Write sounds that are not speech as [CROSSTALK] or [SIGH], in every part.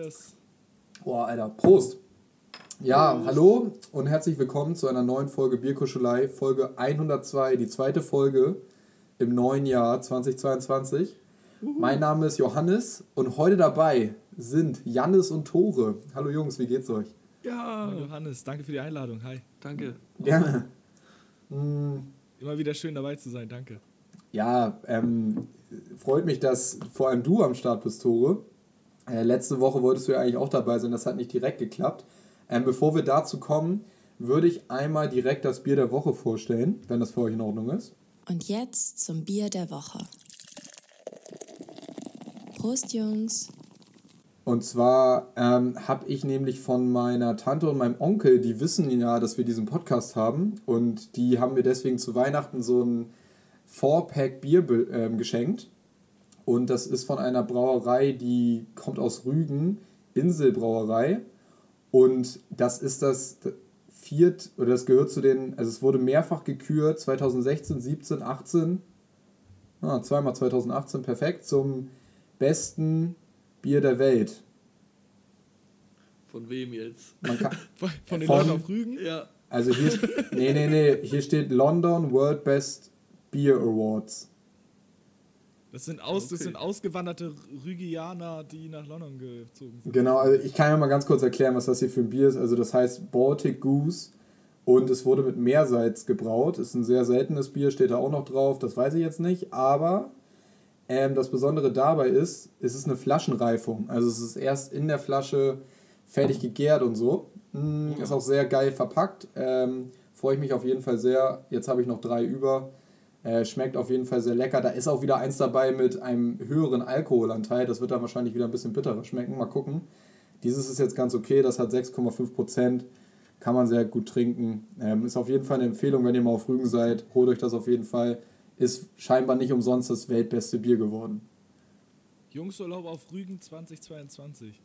Cheers. Boah, Alter, Prost! Ja, hallo und herzlich willkommen zu einer neuen Folge Bierkuschelei, Folge 102, die zweite Folge im neuen Jahr 2022. Mein Name ist Johannes und heute dabei sind Jannis und Tore. Hallo Jungs, wie geht's euch? Ja. Hallo Johannes, danke für die Einladung. Hi. Danke. Gerne. Immer wieder schön dabei zu sein, danke. Ja, ähm, freut mich, dass vor allem du am Start bist, Tore. Äh, letzte Woche wolltest du ja eigentlich auch dabei sein, das hat nicht direkt geklappt. Ähm, bevor wir dazu kommen, würde ich einmal direkt das Bier der Woche vorstellen, wenn das für euch in Ordnung ist. Und jetzt zum Bier der Woche. Prost, Jungs. Und zwar ähm, habe ich nämlich von meiner Tante und meinem Onkel, die wissen ja, dass wir diesen Podcast haben. Und die haben mir deswegen zu Weihnachten so ein Four-Pack Bier be- ähm, geschenkt. Und das ist von einer Brauerei, die kommt aus Rügen, Inselbrauerei. Und das ist das viert, oder das gehört zu den, also es wurde mehrfach gekürt, 2016, 17, 18, ah, zweimal 2018, perfekt, zum besten Bier der Welt. Von wem jetzt? Man kann, Von, [LAUGHS] von den Von- Leuten auf Rügen? Ja. also hier, nee, nee, nee, hier steht London World Best Beer Awards. Das sind, aus, das Okay. sind ausgewanderte Rügianer, die nach London gezogen sind. Genau, also ich kann ja mal ganz kurz erklären, was das hier für ein Bier ist. Also das heißt Baltic Goose und es wurde mit Meersalz gebraut. Ist ein sehr seltenes Bier, steht da auch noch drauf. Das weiß ich jetzt nicht, aber ähm, das Besondere dabei ist, es ist eine Flaschenreifung. Also es ist erst in der Flasche fertig gegärt und so. Mm, Ist auch sehr geil verpackt. Ähm, Freue ich mich auf jeden Fall sehr. Jetzt habe ich noch drei über. Äh, schmeckt auf jeden Fall sehr lecker. Da ist auch wieder eins dabei mit einem höheren Alkoholanteil. Das wird dann wahrscheinlich wieder ein bisschen bitterer schmecken. Mal gucken. Dieses ist jetzt ganz okay. Das hat 6,5 Prozent. Kann man sehr gut trinken. Ähm, ist auf jeden Fall eine Empfehlung, wenn ihr mal auf Rügen seid. Holt euch das auf jeden Fall. Ist scheinbar nicht umsonst das weltbeste Bier geworden. Jungsurlaub auf Rügen 2022.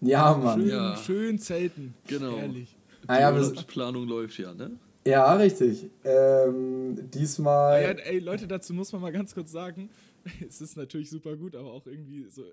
Ja, Mann. Schön, Ja. schön zelten. Genau. Ehrlich. Ah, ja, Die Urlaubsplanung läuft ja, ne? Ja, richtig. Ähm, diesmal. Ja, ey, Leute, dazu muss man mal ganz kurz sagen, [LAUGHS] es ist natürlich super gut, aber auch irgendwie so,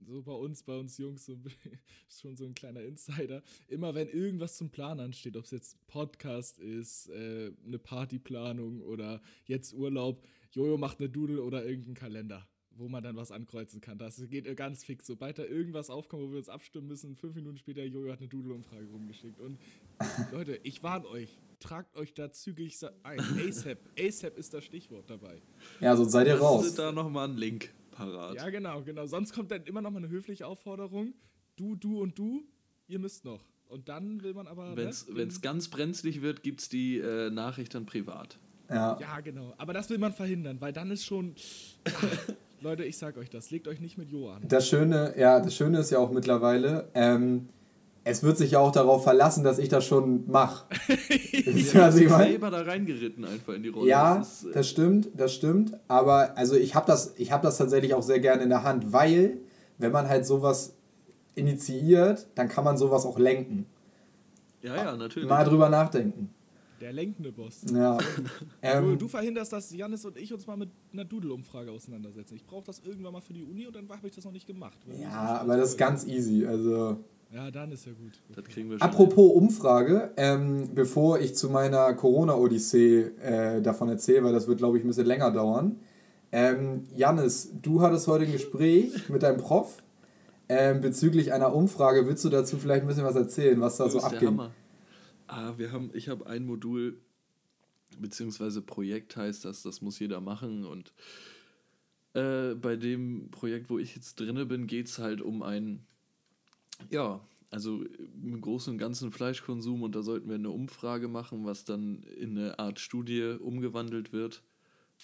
so bei uns, bei uns Jungs, so, [LAUGHS] schon so ein kleiner Insider. Immer wenn irgendwas zum Plan ansteht, ob es jetzt Podcast ist, äh, eine Partyplanung oder jetzt Urlaub, Jojo macht eine Doodle oder irgendeinen Kalender, wo man dann was ankreuzen kann. Das geht ganz fix. Sobald da irgendwas aufkommt, wo wir uns abstimmen müssen, fünf Minuten später, Jojo hat eine Doodle-Umfrage rumgeschickt. Und [LAUGHS] Leute, ich warne euch, tragt euch da zügig ein. ASAP. ASAP ist das Stichwort dabei. Ja, sonst seid ihr raus. du da nochmal einen Link parat? Ja, genau, genau. Sonst kommt dann immer noch mal eine höfliche Aufforderung. Du, du und du, ihr müsst noch. Und dann will man aber. Wenn ne, es den- ganz brenzlig wird, gibt es die äh, Nachricht dann privat. Ja. Ja, genau. Aber das will man verhindern, weil dann ist schon. [LAUGHS] Leute, ich sag euch das. Legt euch nicht mit Jo an. Das Schöne, ja, das Schöne ist ja auch mittlerweile, ähm, es wird sich ja auch darauf verlassen, dass ich das schon mache. [LAUGHS] Ihr, was ich meine? selber da reingeritten einfach in die Rolle. Ja, Das ist, äh, das stimmt, das stimmt. Aber also ich habe das, ich hab das tatsächlich auch sehr gerne in der Hand, weil wenn man halt sowas initiiert, dann kann man sowas auch lenken. ja, ja, natürlich. Mal drüber nachdenken. Der lenkende Boss. Ja. Du, ähm, du verhinderst, dass Janis und ich uns mal mit einer Doodle-Umfrage auseinandersetzen. Ich brauche das irgendwann mal für die Uni und dann habe ich das noch nicht gemacht. Ja, aber das ist ganz easy. Also Ja, dann ist ja gut. Das kriegen wir schon. Apropos Umfrage, ähm, bevor ich zu meiner Corona-Odyssee äh, davon erzähle, weil das wird, glaube ich, ein bisschen länger dauern. Ähm, Jannis, du hattest heute ein Gespräch [LAUGHS] mit deinem Prof ähm, bezüglich einer Umfrage. Willst du dazu vielleicht ein bisschen was erzählen, was da Das so ist der abging? Hammer. Ah, wir haben, ich habe ein Modul, beziehungsweise Projekt heißt das, das muss jeder machen. Und äh, bei dem Projekt, wo ich jetzt drinne bin, geht es halt um ein, ja, also im Großen und Ganzen Fleischkonsum und da sollten wir eine Umfrage machen, was dann in eine Art Studie umgewandelt wird.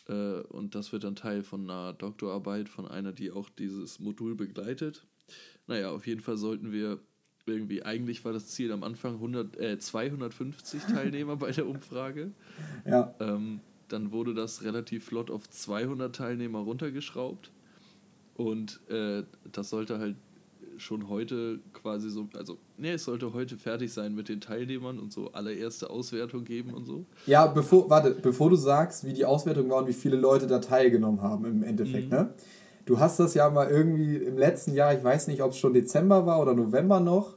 Äh, und das wird dann Teil von einer Doktorarbeit von einer, die auch dieses Modul begleitet. Naja, auf jeden Fall sollten wir irgendwie, eigentlich war das Ziel am Anfang 100, äh, 250 Teilnehmer bei der Umfrage. Ja. Ähm, dann wurde das relativ flott auf 200 Teilnehmer runtergeschraubt. Und äh, das sollte halt schon heute quasi so, also, nee, es sollte heute fertig sein mit den Teilnehmern und so allererste Auswertung geben und so. Ja, bevor, warte, bevor du sagst, wie die Auswertung war und wie viele Leute da teilgenommen haben im Endeffekt, Mhm. ne? Du hast das ja mal irgendwie im letzten Jahr, ich weiß nicht, ob es schon Dezember war oder November noch,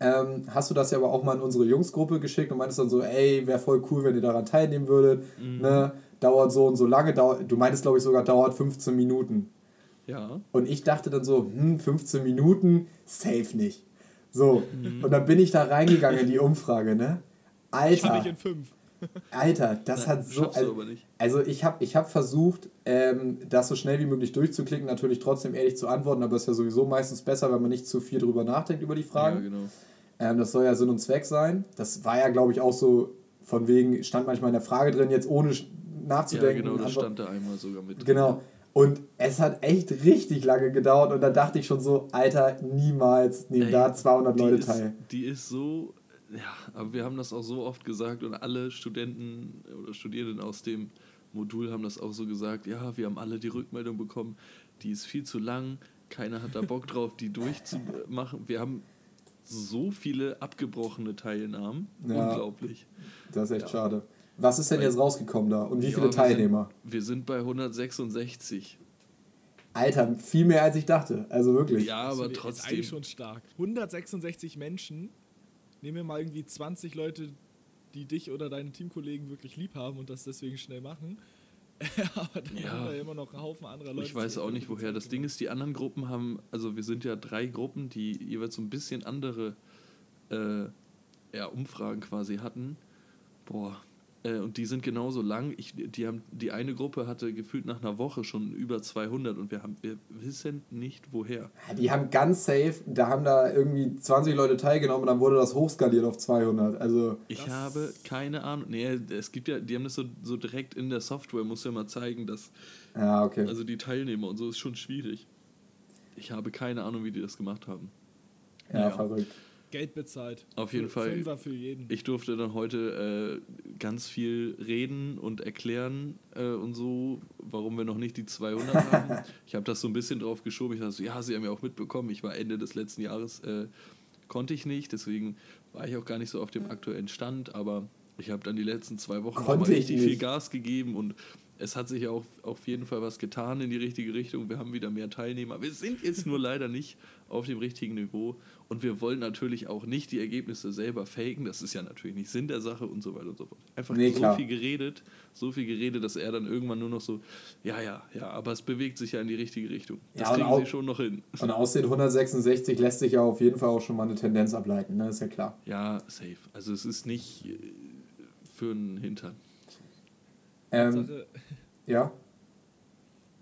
ähm, hast du das ja aber auch mal in unsere Jungsgruppe geschickt und meintest dann so, ey, wäre voll cool, wenn ihr daran teilnehmen würdet, Mhm. ne? Dauert so und so lange, dauert, du meintest, glaube ich, sogar dauert 15 Minuten. Ja. Und ich dachte dann so, hm, 15 Minuten, safe nicht. So, Mhm. und dann bin ich da reingegangen in die Umfrage, ne? Alter, in fünf. Alter, das Nein, hat so. Also, also ich habe ich hab versucht, ähm, das so schnell wie möglich durchzuklicken, natürlich trotzdem ehrlich zu antworten, aber es ist ja sowieso meistens besser, wenn man nicht zu viel drüber nachdenkt über die Fragen. Ja, genau. Ähm, das soll ja Sinn und Zweck sein. Das war ja, glaube ich, auch so von wegen, stand manchmal in der Frage drin, jetzt ohne sch- Ja, nachzudenken. genau, das stand da einmal sogar mit. drin. Genau. Und es hat echt richtig lange gedauert und da dachte ich schon so, Alter, niemals nehmen Ey, da 200 die Leute ist, teil. Die ist so, ja, aber wir haben das auch so oft gesagt und alle Studenten oder Studierenden aus dem Modul haben das auch so gesagt, ja, wir haben alle die Rückmeldung bekommen, die ist viel zu lang, keiner hat da Bock drauf, die durchzumachen. Wir haben so viele abgebrochene Teilnahmen, Ja. unglaublich. Das ist echt Ja. schade. Was ist denn Weil- jetzt rausgekommen da? Und wie Ja, viele wir sind- Teilnehmer? Wir sind bei 166. Alter, viel mehr als ich dachte. Also wirklich. Ja, aber jetzt trotzdem. eigentlich schon stark. 166 Menschen. Nehmen wir mal irgendwie 20 Leute, die dich oder deine Teamkollegen wirklich lieb haben und das deswegen schnell machen. [LAUGHS] aber dann Ja. haben wir ja immer noch einen Haufen anderer Leute. Ich weiß auch nicht woher. Das Ding ist, die anderen Gruppen haben, also wir sind ja drei Gruppen, die jeweils so ein bisschen andere äh, ja, Umfragen quasi hatten. Boah. Äh, und die sind genauso lang. Ich, die, haben, die eine Gruppe hatte gefühlt nach einer Woche schon über 200 und wir, haben, wir wissen nicht woher. Die haben ganz safe, da haben da irgendwie 20 Leute teilgenommen und dann wurde das hochskaliert auf 200. Also, Ich habe keine Ahnung. Nee, es gibt ja, die haben das so, so direkt in der Software, muss ja mal zeigen, dass, ja, okay. also die Teilnehmer und so ist schon schwierig. Ich habe keine Ahnung, wie die das gemacht haben. ja, ja. verrückt. Geld bezahlt. Auf jeden Fall. Fünfer für jeden. Ich durfte dann heute äh, ganz viel reden und erklären äh, und so, warum wir noch nicht die 200 [LAUGHS] haben. Ich habe das so ein bisschen drauf geschoben. Ich dachte so, ja, Sie haben ja auch mitbekommen, ich war Ende des letzten Jahres, äh, konnte ich nicht, deswegen war ich auch gar nicht so auf dem aktuellen Stand, aber ich habe dann die letzten zwei Wochen mal richtig viel. Gas gegeben und es hat sich auch auf jeden Fall was getan in die richtige Richtung. Wir haben wieder mehr Teilnehmer. Wir sind jetzt nur leider nicht auf dem richtigen Niveau und wir wollen natürlich auch nicht die Ergebnisse selber faken. Das ist ja natürlich nicht Sinn der Sache und so weiter und so fort. Einfach Nee, so klar. viel geredet, so viel geredet, dass er dann irgendwann nur noch so, ja, ja, ja, aber es bewegt sich ja in die richtige Richtung. Das Ja, kriegen auch- sie schon noch hin. Und aus den 166 lässt sich ja auf jeden Fall auch schon mal eine Tendenz ableiten, ne? Ist ja klar. Ja, safe. Also es ist nicht äh, für einen Hintern. Ähm, Hauptsache, ja.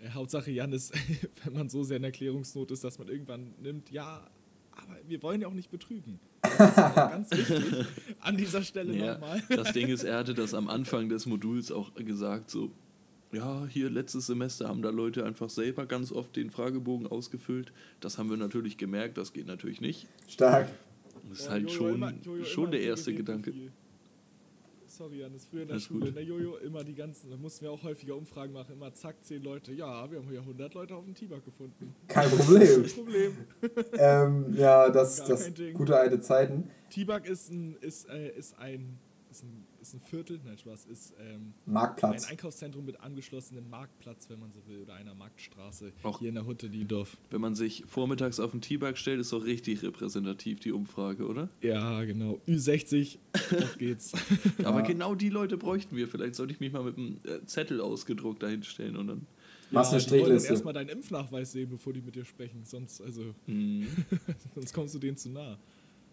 äh, Hauptsache, Jan ist, [LAUGHS] wenn man so sehr in Erklärungsnot ist, dass man irgendwann nimmt, ja, aber wir wollen ja auch nicht betrügen. Das ist [LAUGHS] ganz wichtig. An dieser Stelle Ja, nochmal. das Ding ist, er hatte das am [LAUGHS] Anfang des Moduls auch gesagt, so, ja, hier letztes Semester haben da Leute einfach selber ganz oft den Fragebogen ausgefüllt. Das haben wir natürlich gemerkt, das geht natürlich nicht. Stark. Das ist Oh, halt Jojo schon, immer- Jojo schon der erste Gedanke. viel. Sorry, Jan, das ist früher in der Alles Schule. gut. In der Jojo immer die ganzen, da mussten wir auch häufiger Umfragen machen, immer zack, zehn Leute. Ja, wir haben hier 100 Leute auf dem T-Bag gefunden. Kein Problem. Kein Problem. [LAUGHS] ähm, ja, das, Gar das gute alte Zeiten. T-Bag ist ein, ist, äh, ist ein, ist ein, ist ein Viertel, nein, Spaß, ist ähm, ein Marktplatz. Einkaufszentrum mit angeschlossenem Marktplatz, wenn man so will, oder einer Marktstraße Auch- hier in der Hutte Niendorf. Wenn man sich vormittags auf den T-Bag stellt, ist doch richtig repräsentativ die Umfrage, oder? Ja, genau. Ü60, auf geht's. [LAUGHS] Aber genau die Leute bräuchten wir. Vielleicht sollte ich mich mal mit einem äh, Zettel ausgedruckt dahin stellen und dann. Machst eine Strichliste. erstmal deinen Impfnachweis sehen, bevor die mit dir sprechen. Sonst, also, Hm, [LAUGHS] sonst kommst du denen zu nah.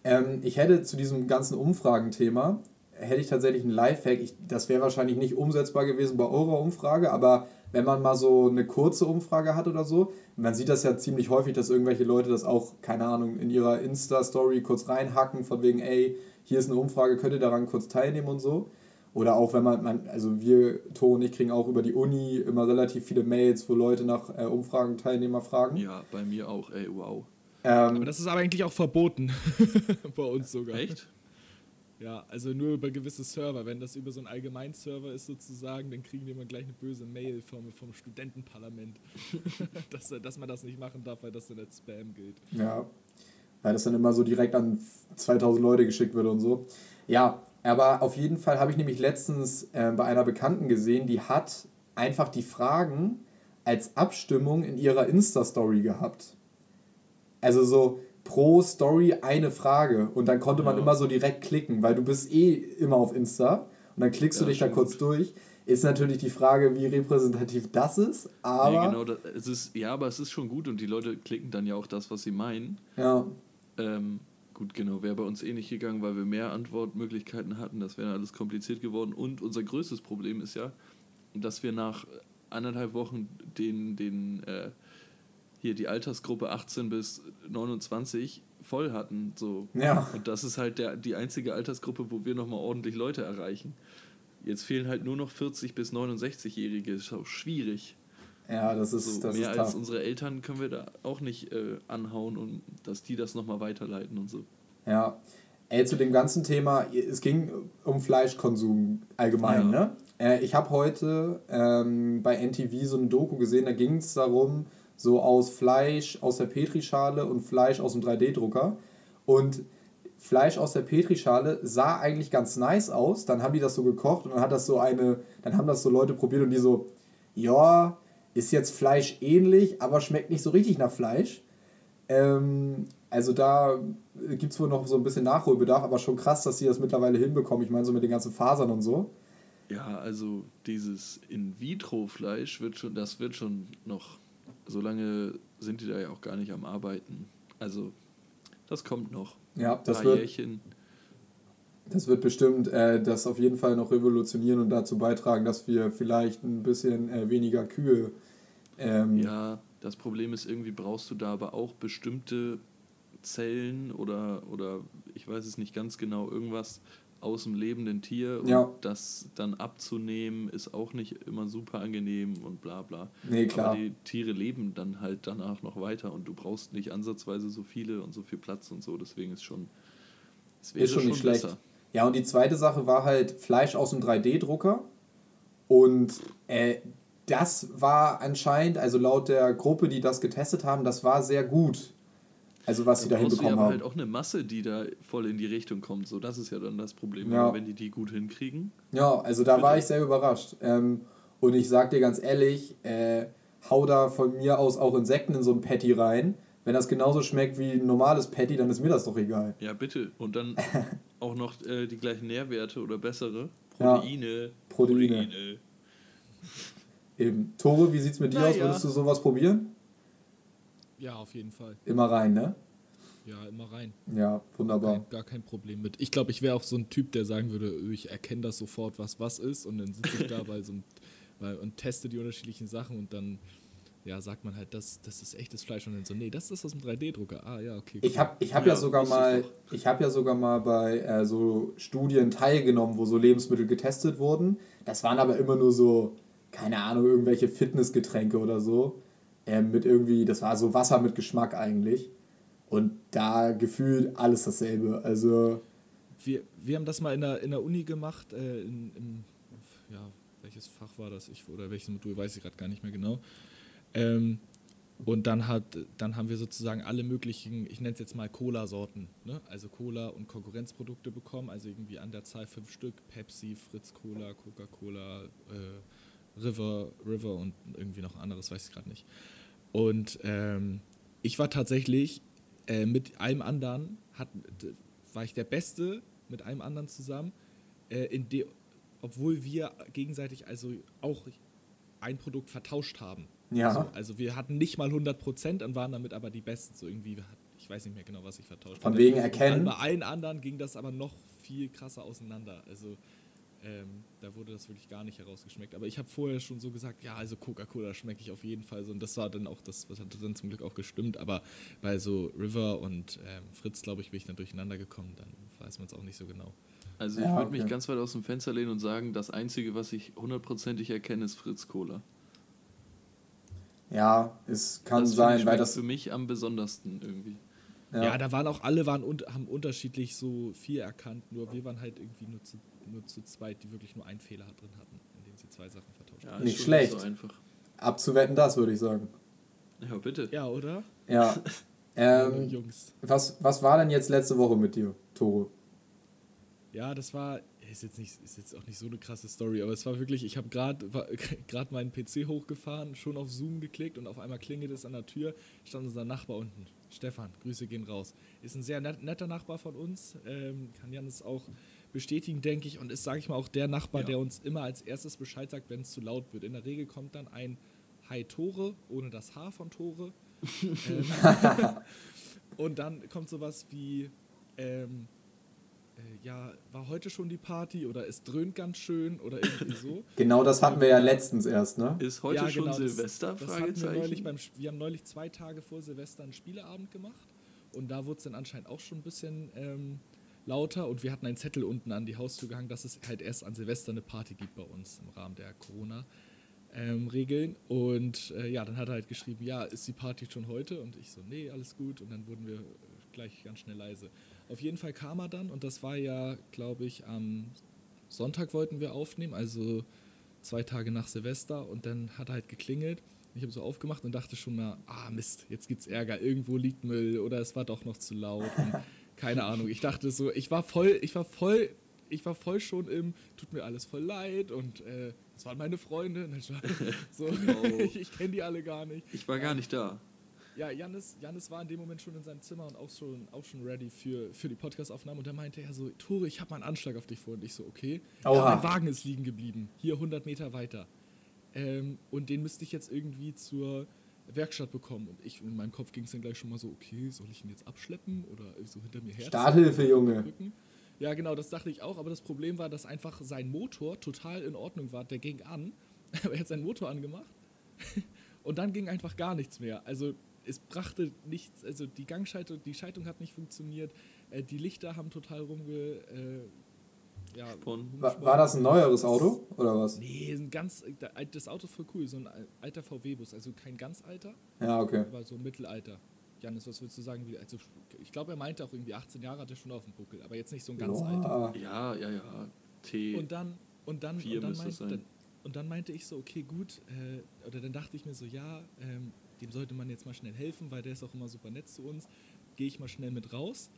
Ähm, ich hätte zu diesem ganzen Umfragenthema hätte ich tatsächlich einen Lifehack. Ich, das wäre wahrscheinlich nicht umsetzbar gewesen bei eurer Umfrage, aber wenn man mal so eine kurze Umfrage hat oder so, man sieht das ja ziemlich häufig, dass irgendwelche Leute das auch, keine Ahnung, in ihrer Insta-Story kurz reinhacken, von wegen, ey, hier ist eine Umfrage, könnt ihr daran kurz teilnehmen und so. Oder auch wenn man, man also wir, Tor und ich, kriegen auch über die Uni immer relativ viele Mails, wo Leute nach äh, Umfragen Teilnehmer fragen. Ja, bei mir auch, ey, wow. Ähm, Aber das ist aber eigentlich auch verboten. [LAUGHS] bei uns sogar. Echt? Ja, also nur über gewisse Server. Wenn das über so einen Allgemeinserver ist sozusagen, dann kriegen die immer gleich eine böse Mail vom, vom Studentenparlament, [LAUGHS] dass, dass man das nicht machen darf, weil das dann als Spam gilt. Ja, weil das dann immer so direkt an 2000 Leute geschickt wird und so. Ja, aber auf jeden Fall habe ich nämlich letztens äh, bei einer Bekannten gesehen, die hat einfach die Fragen als Abstimmung in ihrer Insta-Story gehabt. Also so pro Story eine Frage und dann konnte man Ja. immer so direkt klicken, weil du bist eh immer auf Insta und dann klickst du Ja, dich da stimmt. kurz durch. Ist natürlich die Frage, wie repräsentativ das ist, aber nee, genau, das, es ist, ja, aber es ist schon gut und die Leute klicken dann ja auch das, was sie meinen. ja, Ähm, gut, genau, wäre bei uns eh nicht gegangen, weil wir mehr Antwortmöglichkeiten hatten. Das wäre alles kompliziert geworden. Und unser größtes Problem ist ja, dass wir nach anderthalb Wochen den, den äh, hier die Altersgruppe 18 bis 29 voll hatten. So. Ja. Und das ist halt der, die einzige Altersgruppe, wo wir nochmal ordentlich Leute erreichen. Jetzt fehlen halt nur noch 40 bis 69-Jährige. Ist auch schwierig. ja, das ist, So, das mehr ist als tough. unsere Eltern können wir da auch nicht äh, anhauen und dass die das nochmal weiterleiten und so. Ja. Ey, zu dem ganzen Thema, es ging um Fleischkonsum allgemein, Ja. ne? Äh, ich habe heute ähm, bei NTV so eine Doku gesehen, da ging es darum, so aus Fleisch aus der Petrischale und Fleisch aus dem 3D-Drucker. Und Fleisch aus der Petrischale sah eigentlich ganz nice aus. Dann haben die das so gekocht und dann hat das so eine, dann haben das so Leute probiert und die so, ja, ist jetzt Fleisch ähnlich, aber schmeckt nicht so richtig nach Fleisch. Ähm, also da gibt es wohl noch so ein bisschen Nachholbedarf, aber schon krass, dass sie das mittlerweile hinbekommen. Ich meine, so mit den ganzen Fasern und so. Ja, also dieses In-vitro-Fleisch wird schon, das wird schon noch, so lange sind die da ja auch gar nicht am Arbeiten. Also, das kommt noch. Ja, das wird, Jährchen. das wird bestimmt äh, das auf jeden Fall noch revolutionieren und dazu beitragen, dass wir vielleicht ein bisschen äh, weniger Kühe. Ähm, Ja, das Problem ist, irgendwie brauchst du da aber auch bestimmte Zellen oder, oder ich weiß es nicht ganz genau, irgendwas aus dem lebenden Tier und Ja. das dann abzunehmen ist auch nicht immer super angenehm und bla bla. Nee, klar. Aber die Tiere leben dann halt danach noch weiter und du brauchst nicht ansatzweise so viele und so viel Platz und so, deswegen ist schon, es wäre Ist schon nicht schlecht. besser. Ja, und die zweite Sache war halt Fleisch aus dem 3D-Drucker. Und äh, das war anscheinend, also laut der Gruppe, die das getestet haben, das war sehr gut. Also was sie da hinbekommen aber haben. halt auch eine Masse, die da voll in die Richtung kommt. So, das ist ja dann das Problem. Ja. Wenn die die gut hinkriegen, Ja, also da war ich sehr überrascht. Ähm, und ich sag dir ganz ehrlich, äh, hau da von mir aus auch Insekten in so ein Patty rein. Wenn das genauso schmeckt wie ein normales Patty, dann ist mir das doch egal. ja bitte. Und dann [LAUGHS] auch noch äh, die gleichen Nährwerte oder bessere. Ja. Proteine. Proteine. Eben. Tore, wie sieht's mit dir aus? Naja. Würdest du sowas probieren? Ja, auf jeden Fall. Immer rein, ne? Ja, immer rein. Ja, wunderbar. Kein, gar kein Problem mit. Ich glaube, ich wäre auch so ein Typ, der sagen würde, ich erkenne das sofort, was was ist. Und dann sitze ich da bei so einem, bei, und teste die unterschiedlichen Sachen und dann ja, sagt man halt, das, das ist echtes Fleisch. Und dann so, nee, das ist aus dem 3D-Drucker. Ah, ja, okay. Ich habe ich hab ja, Ja, sogar mal, ich habe ja sogar mal bei äh, so Studien teilgenommen, wo so Lebensmittel getestet wurden. Das waren aber immer nur so, keine Ahnung, irgendwelche Fitnessgetränke oder so. Ähm, mit irgendwie, das war so Wasser mit Geschmack eigentlich. Und da gefühlt alles dasselbe. Also, Wir, wir haben das mal in der, in der Uni gemacht, äh, in, im, ja, welches Fach war das? Ich, oder welches Modul, weiß ich gerade gar nicht mehr genau. Ähm, und dann, hat, dann haben wir sozusagen alle möglichen, ich nenne es jetzt mal Cola-Sorten, ne? also Cola und Konkurrenzprodukte bekommen, also irgendwie an der Zahl fünf Stück, Pepsi, Fritz Cola, Coca-Cola, äh, River, River und irgendwie noch anderes, weiß ich gerade nicht. Und ähm, ich war tatsächlich äh, mit einem anderen, hat, war ich der Beste mit einem anderen zusammen, äh, in de, obwohl wir gegenseitig also auch ein Produkt vertauscht haben. Ja. So, also wir hatten nicht mal 100 Prozent und waren damit aber die Besten. So irgendwie, ich weiß nicht mehr genau, was ich vertauscht Von habe. wegen Und erkennen? Bei allen anderen ging das aber noch viel krasser auseinander. Also ähm, da wurde das wirklich gar nicht herausgeschmeckt. Aber ich habe vorher schon so gesagt, ja, also Coca-Cola schmecke ich auf jeden Fall so. Und das war dann auch das, was hat dann zum Glück auch gestimmt. Aber bei so River und ähm, Fritz, glaube ich, bin ich dann durcheinander gekommen. Dann weiß man es auch nicht so genau. Also ich Ja, würde mich okay. ganz weit aus dem Fenster lehnen und sagen, das Einzige, was ich hundertprozentig erkenne, ist Fritz Cola. Ja, es kann das sein, weil das. für mich am besondersten irgendwie. Ja, da waren auch alle waren und, haben unterschiedlich so viel erkannt. Nur wir waren halt irgendwie nur zu, nur zu zweit, die wirklich nur einen Fehler drin hatten, indem sie zwei Sachen vertauscht Ja, haben. ist Nicht schlecht. so einfach. abzuwetten, das würde ich sagen. Ja, bitte. Ja, oder? Ja. [LAUGHS] ähm, Jungs. was, was war denn jetzt letzte Woche mit dir, Tore? Ja, das war ist jetzt nicht ist jetzt auch nicht so eine krasse Story, aber es war wirklich, ich habe gerade [LAUGHS] gerade meinen PC hochgefahren, schon auf Zoom geklickt und auf einmal klingelt es an der Tür, stand unser Nachbar unten. Stefan, Grüße gehen raus. Ist ein sehr net, netter Nachbar von uns, ähm, kann Janis auch bestätigen, denke ich, und ist, sage ich mal, auch der Nachbar, Ja. der uns immer als erstes Bescheid sagt, wenn es zu laut wird. In der Regel kommt dann ein Hi Tore, ohne das H von Tore. [LAUGHS] ähm, [LAUGHS] und dann kommt sowas wie, ähm, äh, ja, war heute schon die Party oder es dröhnt ganz schön oder irgendwie so. [LAUGHS] Genau das hatten wir ja letztens erst, ne? Ist heute Ja, schon genau, das- Silvester? Das hatten wir, neulich beim, wir haben neulich zwei Tage vor Silvester einen Spieleabend gemacht und da wurde es dann anscheinend auch schon ein bisschen ähm, lauter und wir hatten einen Zettel unten an die Haustür gehangen, dass es halt erst an Silvester eine Party gibt bei uns im Rahmen der Corona. Ähm, Regeln und äh, ja, dann hat er halt geschrieben, ja, ist die Party schon heute? Und ich so, nee, alles gut. Und dann wurden wir gleich ganz schnell leise. Auf jeden Fall kam er dann und das war ja, glaube ich, am Sonntag wollten wir aufnehmen, also zwei Tage nach Silvester und dann hat er halt geklingelt. Ich habe so aufgemacht und dachte schon mal, ah Mist, jetzt gibt's Ärger, irgendwo liegt Müll oder es war doch noch zu laut und keine Ahnung. Ich dachte so, ich war voll, ich war voll, ich war voll schon im, tut mir alles voll leid und äh, das waren meine Freunde. Und dann war- so, Oh. [LAUGHS] ich, ich kenne die alle gar nicht. Ich war gar nicht da. Ja, Janis, Janis war in dem Moment schon in seinem Zimmer und auch schon, auch schon ready für, für die Podcastaufnahme. Und da meinte er so, Tore, ich habe mal einen Anschlag auf dich vor. Und ich so, okay. Oha. Ja, mein Wagen ist liegen geblieben. Hier 100 Meter weiter. Ähm, und den müsste ich jetzt irgendwie zur Werkstatt bekommen. Und ich, in meinem Kopf ging es dann gleich schon mal so, okay, soll ich ihn jetzt abschleppen oder so hinter mir her? Starthilfe, Junge. Ja, genau, das dachte ich auch. Aber das Problem war, dass einfach sein Motor total in Ordnung war. Der ging an. [LAUGHS] Aber er hat seinen Motor angemacht. [LAUGHS] Und dann ging einfach gar nichts mehr. Also es brachte nichts, also die Gangschaltung, die Schaltung hat nicht funktioniert, äh, die Lichter haben total rumge... Äh, ja. War, war das ein neueres Auto oder was? Nee, ein ganz, das Auto ist voll cool, so ein alter VW-Bus, also kein ganz alter, Ja, okay. aber so ein Mittelalter. Janis, was würdest du sagen? Wie, also, ich glaube, er meinte auch irgendwie 18 Jahre hat er schon auf dem Buckel, aber jetzt nicht so ein ganz alter. Boah. Ja, ja, ja. T. Und dann, und dann, und dann, meinte, dann, und dann meinte ich so, okay, gut, äh, oder dann dachte ich mir so, ja, ähm, dem sollte man jetzt mal schnell helfen, weil der ist auch immer super nett zu uns. Gehe ich mal schnell mit raus.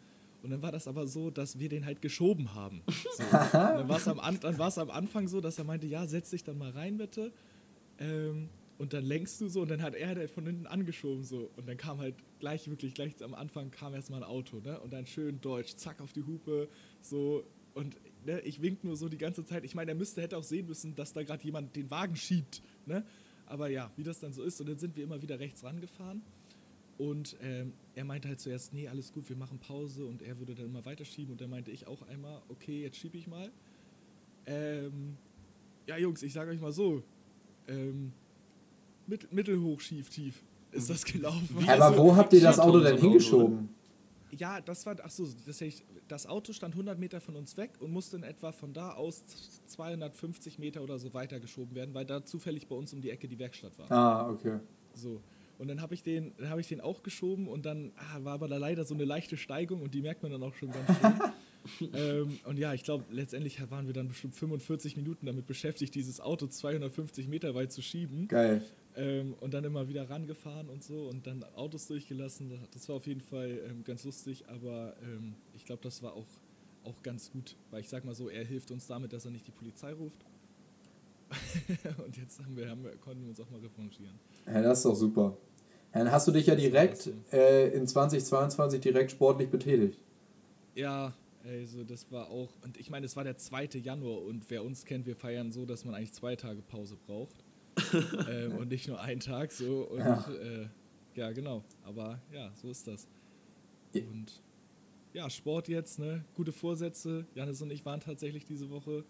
Und dann war das aber so, dass wir den halt geschoben haben. So. [LAUGHS] Dann war es am, An- am Anfang so, dass er meinte, ja, setz dich dann mal rein, bitte. Ähm, und dann lenkst du so und dann hat er halt von hinten angeschoben so. Und dann kam halt gleich, wirklich gleich am Anfang kam erstmal ein Auto, ne? Und dann schön deutsch, zack auf die Hupe, so. Und ne, ich wink nur so die ganze Zeit. Ich meine, er müsste, hätte auch sehen müssen, dass da gerade jemand den Wagen schiebt, ne? Aber ja, wie das dann so ist. Und dann sind wir immer wieder rechts rangefahren. Und ähm, er meinte halt zuerst, nee, alles gut, wir machen Pause. Und er würde dann immer weiterschieben. Und dann meinte ich auch einmal, okay, jetzt schiebe ich mal. Ähm, ja, Jungs, ich sage euch mal so. Ähm, mit, mittelhoch, schief, tief ist das gelaufen. Aber Also, wo habt ihr das Auto denn hingeschoben? Ja, das war, ach so, das, das Auto stand 100 Meter von uns weg und musste in etwa von da aus 250 Meter oder so weitergeschoben werden, weil da zufällig bei uns um die Ecke die Werkstatt war. Ah, okay. So. Und dann habe ich, den- dann hab ich den auch geschoben und dann ah, war aber da leider so eine leichte Steigung und die merkt man dann auch schon ganz schön. [LAUGHS] ähm, und ja, ich glaube, letztendlich waren wir dann bestimmt 45 Minuten damit beschäftigt, dieses Auto 250 Meter weit zu schieben. Geil. Ähm, und dann immer wieder rangefahren und so und dann Autos durchgelassen. Das- war auf jeden Fall ähm, ganz lustig, aber ähm, ich glaube, das war auch, auch ganz gut, weil ich sag mal so, er hilft uns damit, dass er nicht die Polizei ruft. [LAUGHS] und jetzt haben wir, haben wir, konnten wir uns auch mal revanchieren. Ja, das ist doch super. Dann hast du dich ja direkt äh, in 2022 direkt sportlich betätigt. Ja, also das war auch, und ich meine, es war der 2. Januar und wer uns kennt, wir feiern so, dass man eigentlich zwei Tage Pause braucht [LAUGHS] ähm, und nicht nur einen Tag so und Ja. Äh, ja, genau, aber ja, so ist das. Und ja, Sport jetzt, ne? Gute Vorsätze. Janis und ich waren tatsächlich diese Woche.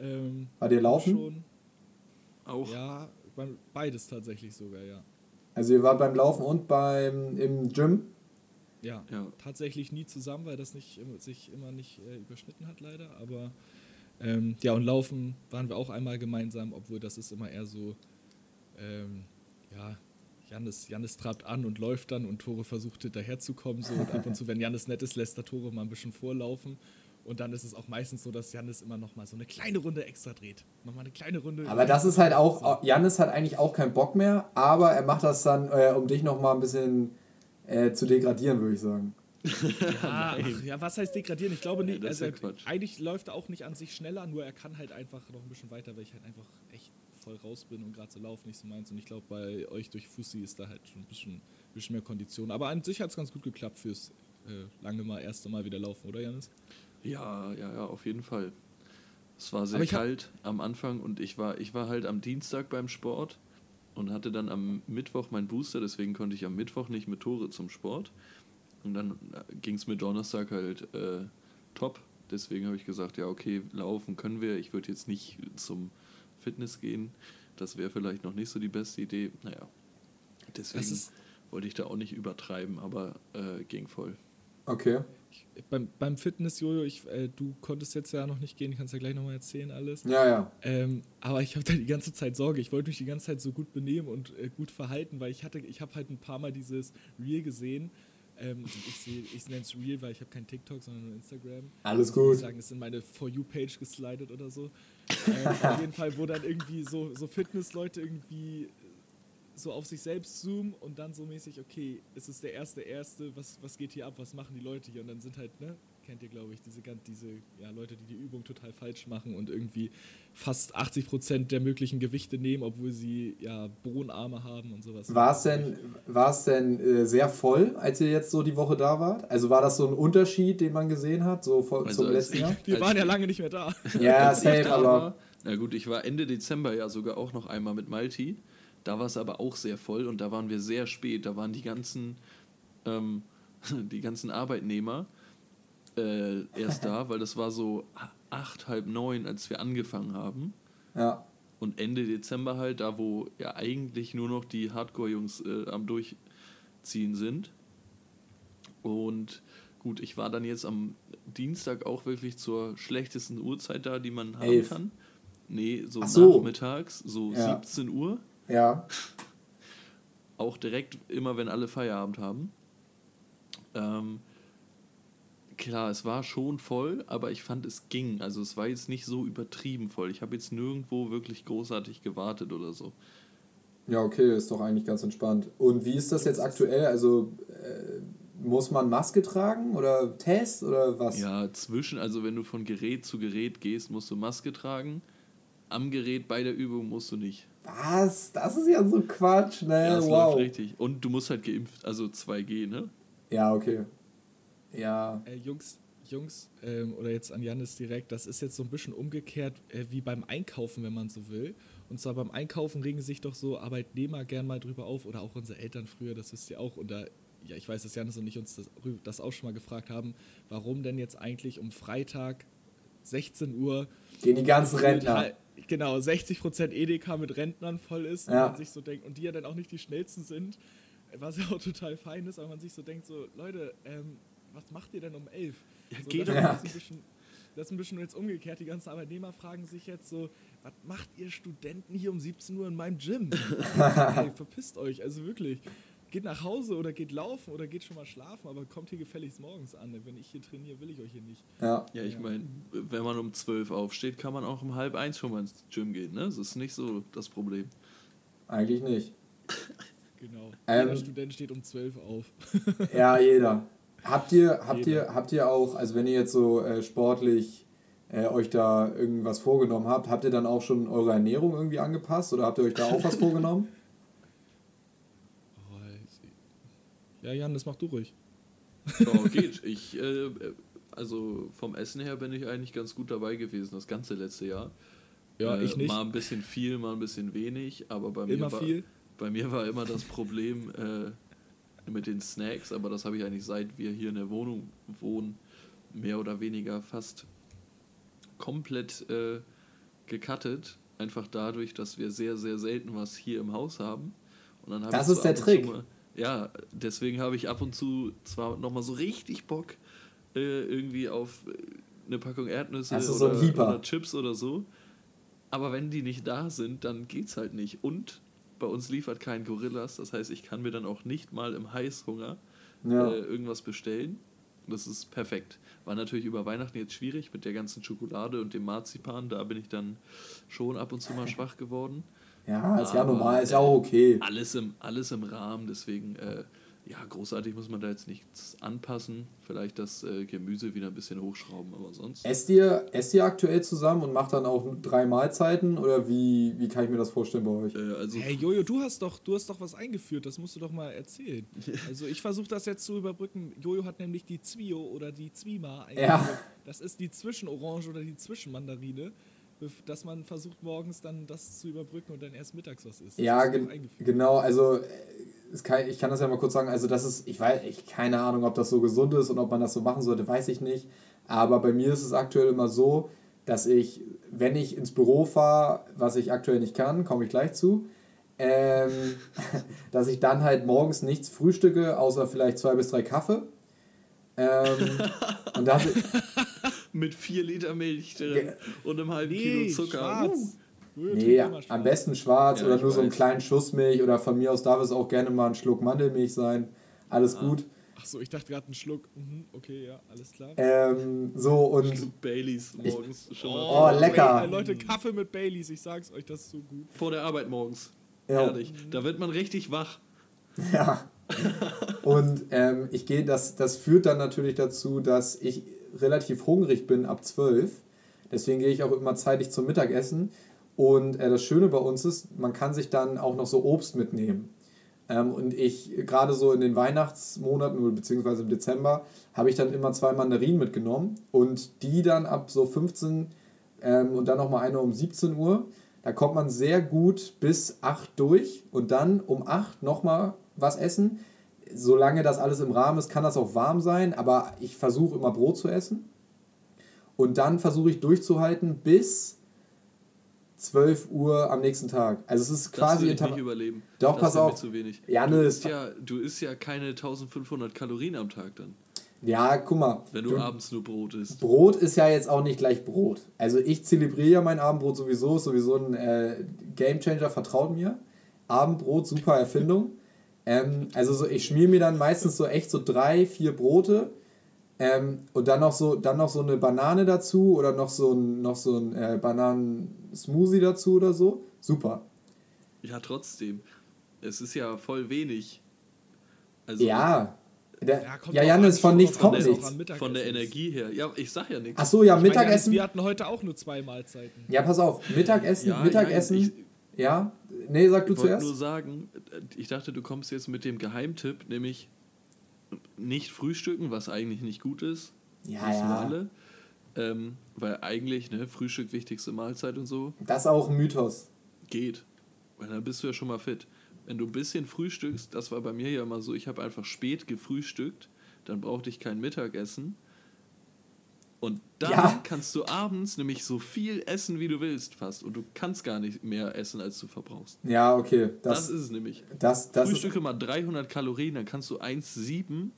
Ähm, War ihr laufen? Schon, Auch. ja, beim- beides tatsächlich sogar, ja. Also ihr wart beim Laufen und beim im Gym? Ja, Ja. tatsächlich nie zusammen, weil das nicht sich immer nicht äh, überschnitten hat, leider. Aber ähm, ja, und Laufen waren wir auch einmal gemeinsam, obwohl das ist immer eher so, ähm, ja, Jannis, Jannis trabt an und läuft dann und Tore versucht hinterherzukommen. So. Und ab und zu, wenn Jannis nett ist, lässt der Tore mal ein bisschen vorlaufen. Und dann ist es auch meistens so, dass Jannis immer noch mal so eine kleine Runde extra dreht. Nochmal eine kleine Runde. Aber das ist halt auch, Jannis hat eigentlich auch keinen Bock mehr, aber er macht das dann, äh, um dich nochmal ein bisschen äh, zu degradieren, würde ich sagen. [LAUGHS] Ja, ach, ja, was heißt degradieren? Ich glaube nicht. also ja Quatsch. eigentlich läuft er auch nicht an sich schneller, nur er kann halt einfach noch ein bisschen weiter, weil ich halt einfach echt voll raus bin und gerade so laufen nicht so meins. Und ich glaube, bei euch durch Fussi ist da halt schon ein bisschen, bisschen mehr Kondition. Aber an sich hat es ganz gut geklappt fürs äh, lange mal erste Mal wieder laufen, oder Janis? Ja, ja, ja, auf jeden Fall. Es war sehr kalt am Anfang und ich war, ich war halt am Dienstag beim Sport und hatte dann am Mittwoch meinen Booster, deswegen konnte ich am Mittwoch nicht mit Tore zum Sport. Und dann ging es mir Donnerstag halt äh, top. Deswegen habe ich gesagt, ja, okay, laufen können wir. Ich würde jetzt nicht zum Fitness gehen. Das wäre vielleicht noch nicht so die beste Idee. Naja, deswegen ist- wollte ich da auch nicht übertreiben, aber äh, ging voll. Okay. Beim, beim Fitness, Jojo, ich, äh, du konntest jetzt ja noch nicht gehen, kannst ja gleich nochmal erzählen alles. Ja, ja. Ähm, aber ich habe da die ganze Zeit Sorge. Ich wollte mich die ganze Zeit so gut benehmen und äh, gut verhalten, weil ich hatte, ich habe halt ein paar Mal dieses Reel gesehen. Ähm, ich seh- ich nenne es Reel, weil ich habe kein TikTok, sondern nur Instagram. Alles Ich würde gut. sagen, ist in meine For You-Page geslidet oder so. ähm, auf [LAUGHS] jeden Fall, wo dann irgendwie so, so Fitnessleute irgendwie so auf sich selbst zoomen und dann so mäßig, okay, es ist der erste Erste, was, was geht hier ab, was machen die Leute hier? Und dann sind halt, ne, kennt ihr, glaube ich, diese, diese ja, Leute, die die Übung total falsch machen und irgendwie fast 80% der möglichen Gewichte nehmen, obwohl sie ja Bohnenarme haben und sowas. War es denn, war's denn äh, sehr voll, als ihr jetzt so die Woche da wart? Also war das so ein Unterschied, den man gesehen hat, so vor, Also zum als letzten ich- Jahr? [LAUGHS] Wir waren ja lange nicht mehr da. Ja, safe, aber. Na gut, ich war Ende Dezember ja sogar auch noch einmal mit Malti. Da war es aber auch sehr voll und da waren wir sehr spät. Da waren die ganzen, ähm, [LAUGHS] die ganzen Arbeitnehmer äh, erst da, weil das war so acht, halb neun, als wir angefangen haben. Ja. Und Ende Dezember halt, da wo ja eigentlich nur noch die Hardcore-Jungs äh, am Durchziehen sind. Und gut, ich war dann jetzt am Dienstag auch wirklich zur schlechtesten Uhrzeit da, die man haben Elf. kann. Nee, so so. nachmittags, so Ja. 17 Uhr. Ja. Auch direkt immer, wenn alle Feierabend haben. Ähm, klar, es war schon voll, aber ich fand, es ging. Also es war jetzt nicht so übertrieben voll. Ich habe jetzt nirgendwo wirklich großartig gewartet oder so. Ja, okay, ist doch eigentlich ganz entspannt. Und wie ist das jetzt aktuell? Also äh, muss man Maske tragen oder Test oder was? Ja, zwischen, also wenn du von Gerät zu Gerät gehst, musst du Maske tragen. Am Gerät bei der Übung musst du nicht. Was? Das ist ja so Quatsch, ne? Ja, das wow. läuft richtig. Und du musst halt geimpft, also 2G, ne? Ja, okay. Ja. Äh, Jungs, Jungs, ähm, oder jetzt an Janis direkt, das ist jetzt so ein bisschen umgekehrt äh, wie beim Einkaufen, wenn man so will. Und zwar beim Einkaufen regen sich doch so Arbeitnehmer gern mal drüber auf oder auch unsere Eltern früher, das wisst ihr auch. Und da, ja, ich weiß, dass Janis und ich uns das, das auch schon mal gefragt haben, warum denn jetzt eigentlich um Freitag 16 Uhr Gehen die ganzen Rentner. Genau, 60% Edeka mit Rentnern voll ist und Ja. man sich so denkt, und die ja dann auch nicht die schnellsten sind, was ja auch total fein ist, aber man sich so denkt, so, Leute, ähm, was macht ihr denn um 11? Ja, so, geh das, doch mal. ist ein bisschen, das ist ein bisschen jetzt umgekehrt. Die ganzen Arbeitnehmer fragen sich jetzt so, was macht ihr Studenten hier um 17 Uhr in meinem Gym? [LAUGHS] Ey, verpisst euch, also wirklich. Geht nach Hause oder geht laufen oder geht schon mal schlafen, aber kommt hier gefälligst morgens an. Wenn ich hier trainiere, will ich euch hier nicht. Ja. Ja, ich Ja. meine, wenn man um 12 aufsteht, kann man auch um halb eins schon mal ins Gym gehen, ne? Das ist nicht so das Problem. Eigentlich nicht. Genau. Ähm, Jeder Student steht um 12 auf. Ja, jeder. Habt ihr, habt ihr, habt ihr auch, also wenn ihr jetzt so äh, sportlich äh, euch da irgendwas vorgenommen habt, habt ihr dann auch schon eure Ernährung irgendwie angepasst oder habt ihr euch da auch was vorgenommen? [LAUGHS] Ja, Jan, das mach du ruhig. Oh, [LAUGHS] geht. Ich, äh, äh, also vom Essen her bin ich eigentlich ganz gut dabei gewesen, das ganze letzte Jahr. Ja, Äh, ich nicht. Mal ein bisschen viel, mal ein bisschen wenig, aber bei mir, Immer war, viel. bei mir war immer das Problem, äh, mit den Snacks, aber das habe ich eigentlich seit wir hier in der Wohnung wohnen, mehr oder weniger fast komplett äh, gecuttet. Einfach dadurch, dass wir sehr, sehr selten was hier im Haus haben. Und dann habe Das ich ist so der Trick. Mal, ja, deswegen habe ich ab und zu zwar nochmal so richtig Bock äh, irgendwie auf äh, eine Packung Erdnüsse du so oder, oder Chips oder so. Aber wenn die nicht da sind, dann geht's halt nicht. Und bei uns liefert kein Gorillas, das heißt, ich kann mir dann auch nicht mal im Heißhunger Ja. äh, irgendwas bestellen. Das ist perfekt. War natürlich über Weihnachten jetzt schwierig mit der ganzen Schokolade und dem Marzipan. Da bin ich dann schon ab und zu mal [LAUGHS] schwach geworden. ja, ist ja aber, normal, ist ja auch okay. Alles im, alles im Rahmen, deswegen, äh, ja, großartig muss man da jetzt nichts anpassen. Vielleicht das äh, Gemüse wieder ein bisschen hochschrauben, aber sonst. Esst ihr, esst ihr aktuell zusammen und macht dann auch drei Mahlzeiten oder wie, wie kann ich mir das vorstellen bei euch? Äh, also, Hey Jojo, du hast doch, du hast doch was eingeführt, das musst du doch mal erzählen. [LAUGHS] Also ich versuche das jetzt zu überbrücken. Jojo hat nämlich die Zwio oder die Zwima eingeführt. Ja. Das ist die Zwischenorange oder die Zwischenmandarine, dass man versucht morgens dann das zu überbrücken und dann erst mittags was isst. Ja, eingeführt. genau, also äh, kann, ich kann das ja mal kurz sagen, also das ist, ich weiß, ich keine Ahnung, ob das so gesund ist und ob man das so machen sollte, weiß ich nicht. Aber bei mir ist es aktuell immer so, dass ich, wenn ich ins Büro fahre, was ich aktuell nicht kann, komme ich gleich zu, ähm, [LAUGHS] dass ich dann halt morgens nichts frühstücke, außer vielleicht zwei bis drei Kaffee. Ähm, [LAUGHS] und das, mit 4 Liter Milch drin und einem halben Kilo Zucker. schwarz. Nee, am besten schwarz Ja, oder ich nur so einen weiß. kleinen Schuss Milch oder von mir aus darf es auch gerne mal ein Schluck Mandelmilch sein. Alles gut. Ach so, ich dachte gerade einen Schluck. Mhm, okay, ja, alles klar. Ähm, so und Schluck Baileys morgens schon mal Oh, vor, lecker. Ey, Leute, Kaffee mit Baileys, ich sag's euch, das ist so gut. vor der Arbeit morgens. Ja. Herrlich. Da wird man richtig wach. [LAUGHS] ja. Und ähm, ich gehe, das, das führt dann natürlich dazu, dass ich relativ hungrig bin ab 12. Deswegen gehe ich auch immer zeitig zum Mittagessen. Und äh, das Schöne bei uns ist, man kann sich dann auch noch so Obst mitnehmen. Ähm, und ich, gerade so in den Weihnachtsmonaten beziehungsweise im Dezember, habe ich dann immer zwei Mandarinen mitgenommen und die dann ab so 15 ähm, und dann nochmal eine um 17 Uhr. Da kommt man sehr gut bis 8 durch und dann um 8 nochmal was essen. Solange das alles im Rahmen ist, kann das auch warm sein, aber ich versuche immer Brot zu essen. Und dann versuche ich durchzuhalten bis 12 Uhr am nächsten Tag. Also es ist Das quasi ich nicht überleben. Doch, das pass auf. zu wenig. Janne du, ist- isst ja, du isst ja keine 1500 Kalorien am Tag dann, Ja, guck mal. wenn du, abends nur Brot isst. Brot ist ja jetzt auch nicht gleich Brot. Also ich zelebriere ja mein Abendbrot sowieso, ist sowieso ein äh, Gamechanger, vertraut mir. Abendbrot, super Erfindung. Ähm, also so, ich schmier mir dann meistens so echt so drei, vier Brote ähm, und dann noch so, dann noch so eine Banane dazu oder noch so ein, noch so ein äh, Bananen-Smoothie dazu oder so. Super. Ja, trotzdem. Es ist ja voll wenig. Also Ja. Der, Ja, ja, Janis, an, von nichts kommt auch nichts. von der. Energie her. Ja, ich sag ja nichts. Ach so, ja, Ich meine, Mittagessen. wir hatten heute auch nur zwei Mahlzeiten. Ja, pass auf, Mittagessen, Ja, Mittagessen. ja, ich- ja, nee, sag du Ich wollte zuerst. nur sagen, ich dachte, du kommst jetzt mit dem Geheimtipp, nämlich nicht frühstücken, was eigentlich nicht gut ist. Ja, wissen ja. alle. Ähm, weil eigentlich, ne, Frühstück wichtigste Mahlzeit und so, Das ist auch ein Mythos. geht. Weil dann bist du ja schon mal fit. Wenn du ein bisschen frühstückst, das war bei mir ja immer so, ich habe einfach spät gefrühstückt, dann brauchte ich kein Mittagessen. Und dann Ja. kannst du abends nämlich so viel essen, wie du willst, fast. Und du kannst gar nicht mehr essen, als du verbrauchst. Ja, okay. Das, Das, ist es nämlich. das, das ist, Frühstücke mal 300 Kalorien, dann kannst du 1,7,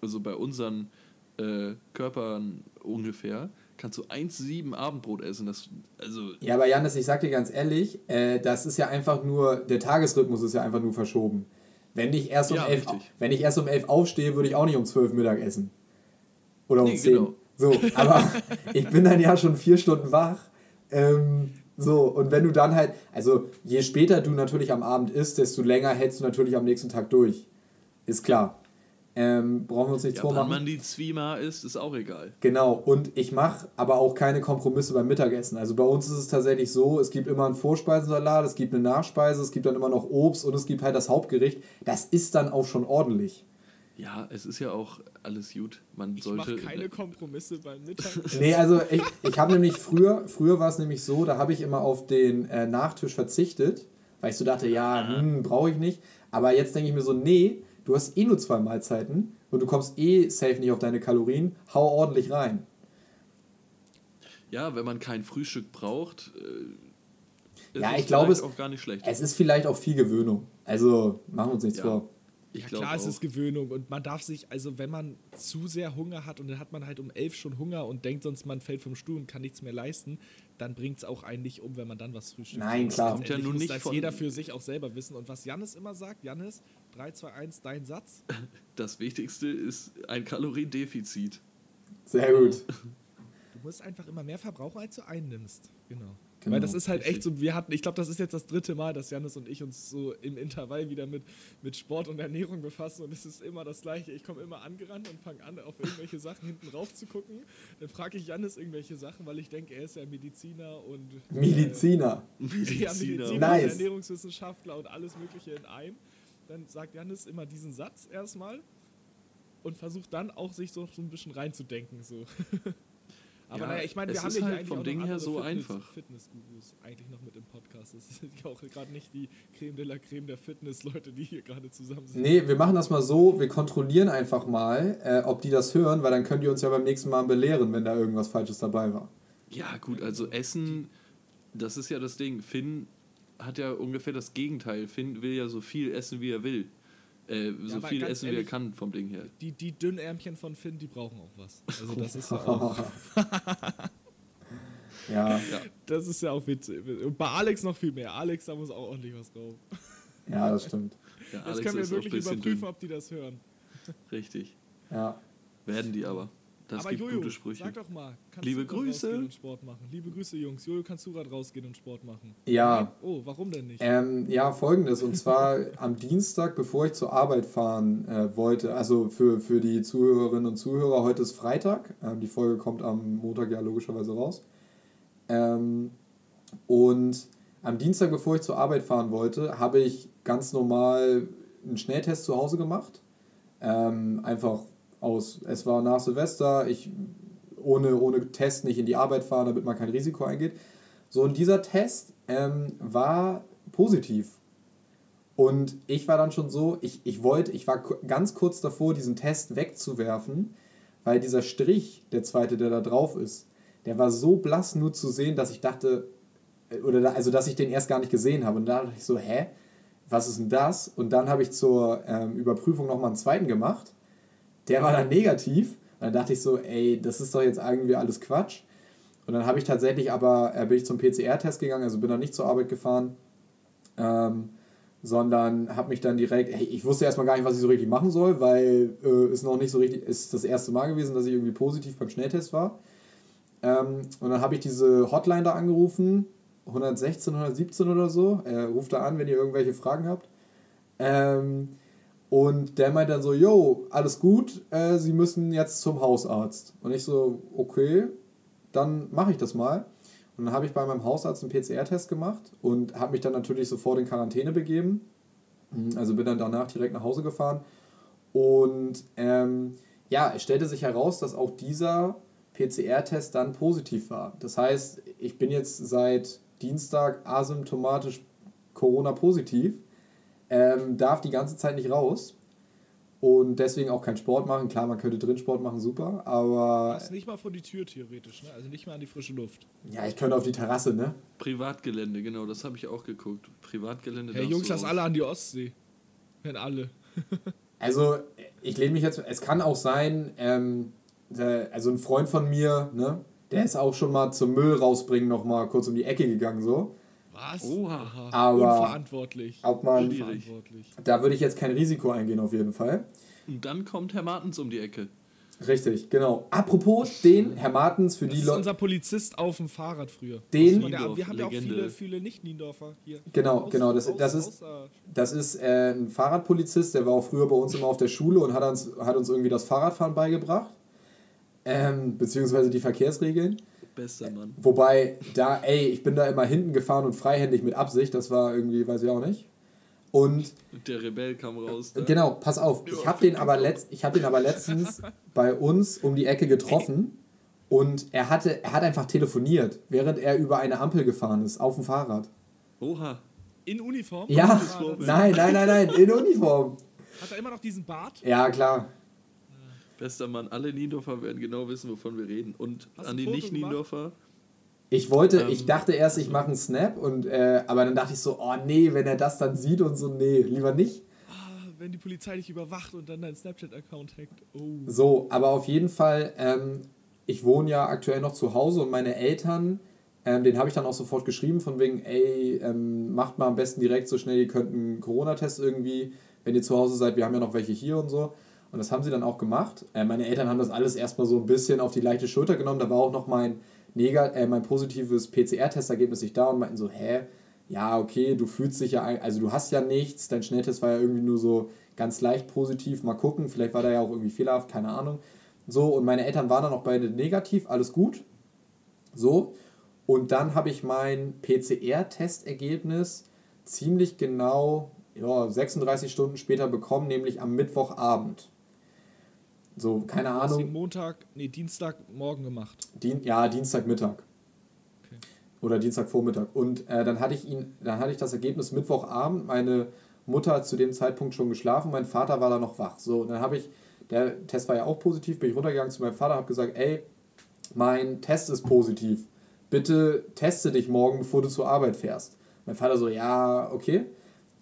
also bei unseren äh, Körpern ungefähr, kannst du 1,7 Abendbrot essen. Das, also, ja, aber Janis, ich sag dir ganz ehrlich, äh, das ist ja einfach nur, der Tagesrhythmus ist ja einfach nur verschoben. Wenn ich erst um, Ja, elf, wenn ich erst um elf aufstehe, würde ich auch nicht um zwölf Mittag essen. Oder um Nee, zehn. genau. So, aber ich bin dann ja schon vier Stunden wach. Ähm, so, und wenn du dann halt, also je später du natürlich am Abend isst, desto länger hältst du natürlich am nächsten Tag durch. Ist klar. Ähm, brauchen wir uns nichts ja, vormachen. man die Zwima isst, ist auch egal. Genau, und ich mache aber auch keine Kompromisse beim Mittagessen. Also bei uns ist es tatsächlich so, es gibt immer einen Vorspeisensalat, es gibt eine Nachspeise, es gibt dann immer noch Obst und es gibt halt das Hauptgericht. Das ist dann auch schon ordentlich. Ja, es ist ja auch alles gut. Man Ich sollte. keine Kompromisse beim Mittag. [LAUGHS] Nee, also ich, ich habe nämlich früher, früher war es nämlich so, da habe ich immer auf den äh, Nachtisch verzichtet, weil ich so dachte, ja, hm, brauche ich nicht. Aber jetzt denke ich mir so, nee, du hast eh nur zwei Mahlzeiten und du kommst eh safe nicht auf deine Kalorien, hau ordentlich rein. Ja, wenn man kein Frühstück braucht, äh, ist Ja, ich glaube, vielleicht es- auch gar nicht schlecht. Es ist vielleicht auch viel Gewöhnung. Also machen wir uns nichts Ja. vor. Ich ja, klar, es auch. ist Gewöhnung und man darf sich, also wenn man zu sehr Hunger hat und dann hat man halt um elf schon Hunger und denkt sonst, man fällt vom Stuhl und kann nichts mehr leisten, dann bringt es auch einen nicht um, wenn man dann was frühstückt. Nein, Das klar. Kommt ja nun muss nicht das von- jeder für sich auch selber wissen. Und was Jannis immer sagt, Jannis, 3, 2, 1, dein Satz. [LAUGHS] Das Wichtigste ist ein Kaloriendefizit. Sehr gut. Du musst einfach immer mehr verbrauchen, als du einnimmst. Genau. Genau, Weil das ist halt echt so, wir hatten, ich glaube, das ist jetzt das dritte Mal, dass Janis und ich uns so im Intervall wieder mit, mit Sport und Ernährung befassen und es ist immer das Gleiche. Ich komme immer angerannt und fange an, auf irgendwelche Sachen hinten rauf zu gucken. Dann frage ich Janis irgendwelche Sachen, weil ich denke, er ist ja Mediziner und Mediziner. Äh, ja, Mediziner. Mediziner Nice. und Ernährungswissenschaftler und alles Mögliche in einem. Dann sagt Janis immer diesen Satz erstmal und versucht dann auch sich so, so ein bisschen reinzudenken. So. [LAUGHS] Aber Ja, naja, ich meine, es wir haben ist ja hier halt vom Ding her so Fitness, einfach. Fitness-Gurus eigentlich noch mit im Podcast. Das sind ja auch gerade nicht die Creme de la Creme der Fitness-Leute, die hier gerade zusammen sind. Nee, wir machen das mal so, wir kontrollieren einfach mal, äh, ob die das hören, weil dann könnt ihr uns ja beim nächsten Mal belehren, wenn da irgendwas Falsches dabei war. Ja, gut, also Essen, das ist ja das Ding. Finn hat ja ungefähr das Gegenteil. Finn will ja so viel essen, wie er will. Äh, so aber viel essen, wie er ehrlich, kann, vom Ding her. Die, die Dünnärmchen von Finn, die brauchen auch was. Also das ist ja [LAUGHS] auch, [LAUGHS] ja, das ist ja auch witzig. Und bei Alex noch viel mehr. Alex, da muss auch ordentlich was drauf. ja, das stimmt. Ja, Das Alex können wir ist auch ein wirklich bisschen überprüfen, dünn. ob die das hören. Richtig. Ja. Werden die aber. Das Aber gibt Jojo, gute Sprüche. sag doch mal, kannst Liebe du Grüße. rausgehen und Sport machen? Liebe Grüße, Jungs. Jojo, kannst du gerade rausgehen und Sport machen? Ja. Nein? Oh, warum denn nicht? Ähm, ja, folgendes. Und zwar [LAUGHS] am Dienstag, bevor ich zur Arbeit fahren äh, wollte, also für, für die Zuhörerinnen und Zuhörer, heute ist Freitag. Ähm, die Folge kommt am Montag ja logischerweise raus. Ähm, und am Dienstag, bevor ich zur Arbeit fahren wollte, habe ich ganz normal einen Schnelltest zu Hause gemacht. Ähm, einfach aus, es war nach Silvester, ich ohne, ohne Test nicht in die Arbeit fahren, damit man kein Risiko eingeht. So, und dieser Test ähm, war positiv. Und ich war dann schon so, ich, ich wollte, ich war ganz kurz davor, diesen Test wegzuwerfen, weil dieser Strich, der zweite, der da drauf ist, der war so blass nur zu sehen, dass ich dachte, äh, oder da, also dass ich den erst gar nicht gesehen habe. Und da dachte ich so, hä, was ist denn das? Und dann habe ich zur ähm, Überprüfung nochmal einen zweiten gemacht. Der war dann negativ. Und dann dachte ich so, ey, das ist doch jetzt irgendwie alles Quatsch. Und dann habe ich tatsächlich aber, äh, bin ich zum PCR-Test gegangen, also bin dann nicht zur Arbeit gefahren, ähm, sondern habe mich dann direkt, hey, ich wusste erstmal gar nicht, was ich so richtig machen soll, weil äh, noch nicht so richtig, ist das erste Mal gewesen, dass ich irgendwie positiv beim Schnelltest war. Ähm, und dann habe ich diese Hotline da angerufen, 116, 117 oder so. Äh, ruft da an, wenn ihr irgendwelche Fragen habt. Ähm, und der meint dann so, yo, alles gut, äh, Sie müssen jetzt zum Hausarzt. Und ich so, okay, dann mache ich das mal. Und dann habe ich bei meinem Hausarzt einen PCR-Test gemacht und habe mich dann natürlich sofort in Quarantäne begeben. Also bin dann danach direkt nach Hause gefahren. Und ähm, ja, es stellte sich heraus, dass auch dieser PCR-Test dann positiv war. Das heißt, ich bin jetzt seit Dienstag asymptomatisch Corona-positiv, ähm, darf die ganze Zeit nicht raus und deswegen auch keinen Sport machen. Klar, man könnte drin Sport machen, super, aber Passt nicht mal vor die Tür theoretisch, ne? Also nicht mal an die frische Luft. ja, ich könnte auf die Terrasse, ne? Privatgelände, genau, das habe ich auch geguckt. Privatgelände. Hey Jungs, lass alle an die Ostsee. Wenn alle. [LAUGHS] Also, ich lehne mich jetzt, es kann auch sein, ähm, der, also ein Freund von mir, ne, der ist auch schon mal zum Müll rausbringen nochmal kurz um die Ecke gegangen, so. Was? Oha. Aber- Unverantwortlich. Ob man. Unverantwortlich. da würde ich jetzt kein Risiko eingehen, auf jeden Fall. Und dann kommt Herr Martens um die Ecke. Richtig, genau. Apropos den, Herr Martens, für Das die ist Leute. unser Polizist auf dem Fahrrad früher. Den- der, wir haben ja auch Legende. viele, viele Nicht-Niendorfer hier. Genau, Aus- genau, das- aus- das ist- Das ist äh, ein Fahrradpolizist, der war auch früher bei uns immer auf der Schule und hat uns, hat uns irgendwie das Fahrradfahren beigebracht. Ähm, beziehungsweise die Verkehrsregeln. Bester Mann. Wobei, da, ey, ich bin da immer hinten gefahren und freihändig mit Absicht, das war irgendwie, weiß ich auch nicht. Und Der Rebell kam raus. da. genau, pass auf, ich habe den, aber letzt, ich hab den aber letztens [LAUGHS] bei uns um die Ecke getroffen und er, hatte, er hat einfach telefoniert, während er über eine Ampel gefahren ist, auf dem Fahrrad. Oha. In Uniform? Ja, nein, nein, nein, nein, in Uniform. Hat er immer noch diesen Bart? Ja, klar. Bester Mann, alle Niendorfer werden genau wissen, wovon wir reden. Und Hast an die Nicht-Niendorfer, Ich wollte, Ähm, ich dachte erst, ich mache einen Snap und äh, aber dann dachte ich so, oh nee, wenn er das dann sieht und so, nee, lieber nicht. Ah, wenn die Polizei dich überwacht und dann deinen Snapchat-Account hackt. Oh. So, aber auf jeden Fall, ähm, ich wohne ja aktuell noch zu Hause und meine Eltern, ähm, den habe ich dann auch sofort geschrieben, von wegen, ey, ähm, macht mal am besten direkt so schnell, ihr könnt einen Corona-Test irgendwie, wenn ihr zu Hause seid, wir haben ja noch welche hier und so. Und das haben sie dann auch gemacht. Äh, meine Eltern haben das alles erstmal so ein bisschen auf die leichte Schulter genommen. Da war auch noch mein, Negat äh, mein positives PCR-Testergebnis nicht da und meinten so, hä? Ja, okay, du fühlst dich ja, also du hast ja nichts, dein Schnelltest war ja irgendwie nur so ganz leicht positiv, mal gucken, vielleicht war der ja auch irgendwie fehlerhaft, keine Ahnung. So, und meine Eltern waren dann auch beide negativ, alles gut. So, und dann habe ich mein PCR-Testergebnis ziemlich genau ja, 36 Stunden später bekommen, nämlich am Mittwochabend. So, keine Du hast Ahnung, Montag, nee, Dienstagmorgen gemacht. Dien ja, Dienstagmittag. Okay. Oder Dienstagvormittag. Und äh, dann hatte ich ihn, dann hatte ich das Ergebnis Mittwochabend. Meine Mutter hat zu dem Zeitpunkt schon geschlafen, mein Vater war da noch wach. So, und dann habe ich, der Test war ja auch positiv, bin ich runtergegangen zu meinem Vater, habe gesagt, ey, mein Test ist positiv. Bitte teste dich morgen, bevor du zur Arbeit fährst. Mein Vater so, ja, okay.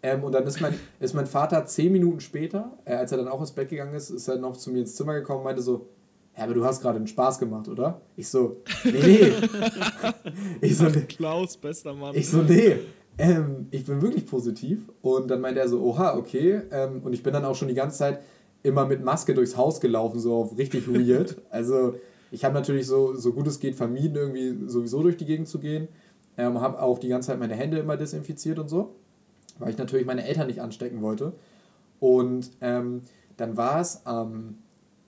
Ähm, und dann ist mein, ist mein Vater zehn Minuten später, äh, als er dann auch ins Bett gegangen ist, ist er noch zu mir ins Zimmer gekommen und meinte so, ja, aber du hast gerade einen Spaß gemacht, oder? Ich so, nee, nee. [LAUGHS] ich so, nee. Klaus, bester Mann. Ich so, nee, ähm, ich bin wirklich positiv. Und dann meinte er so, oha, okay. Ähm, und ich bin dann auch schon die ganze Zeit immer mit Maske durchs Haus gelaufen, so auf richtig weird. [LAUGHS] Also ich habe natürlich so, so gut es geht vermieden, irgendwie sowieso durch die Gegend zu gehen. Ähm, habe auch die ganze Zeit meine Hände immer desinfiziert und so, weil ich natürlich meine Eltern nicht anstecken wollte. Und ähm, dann war es am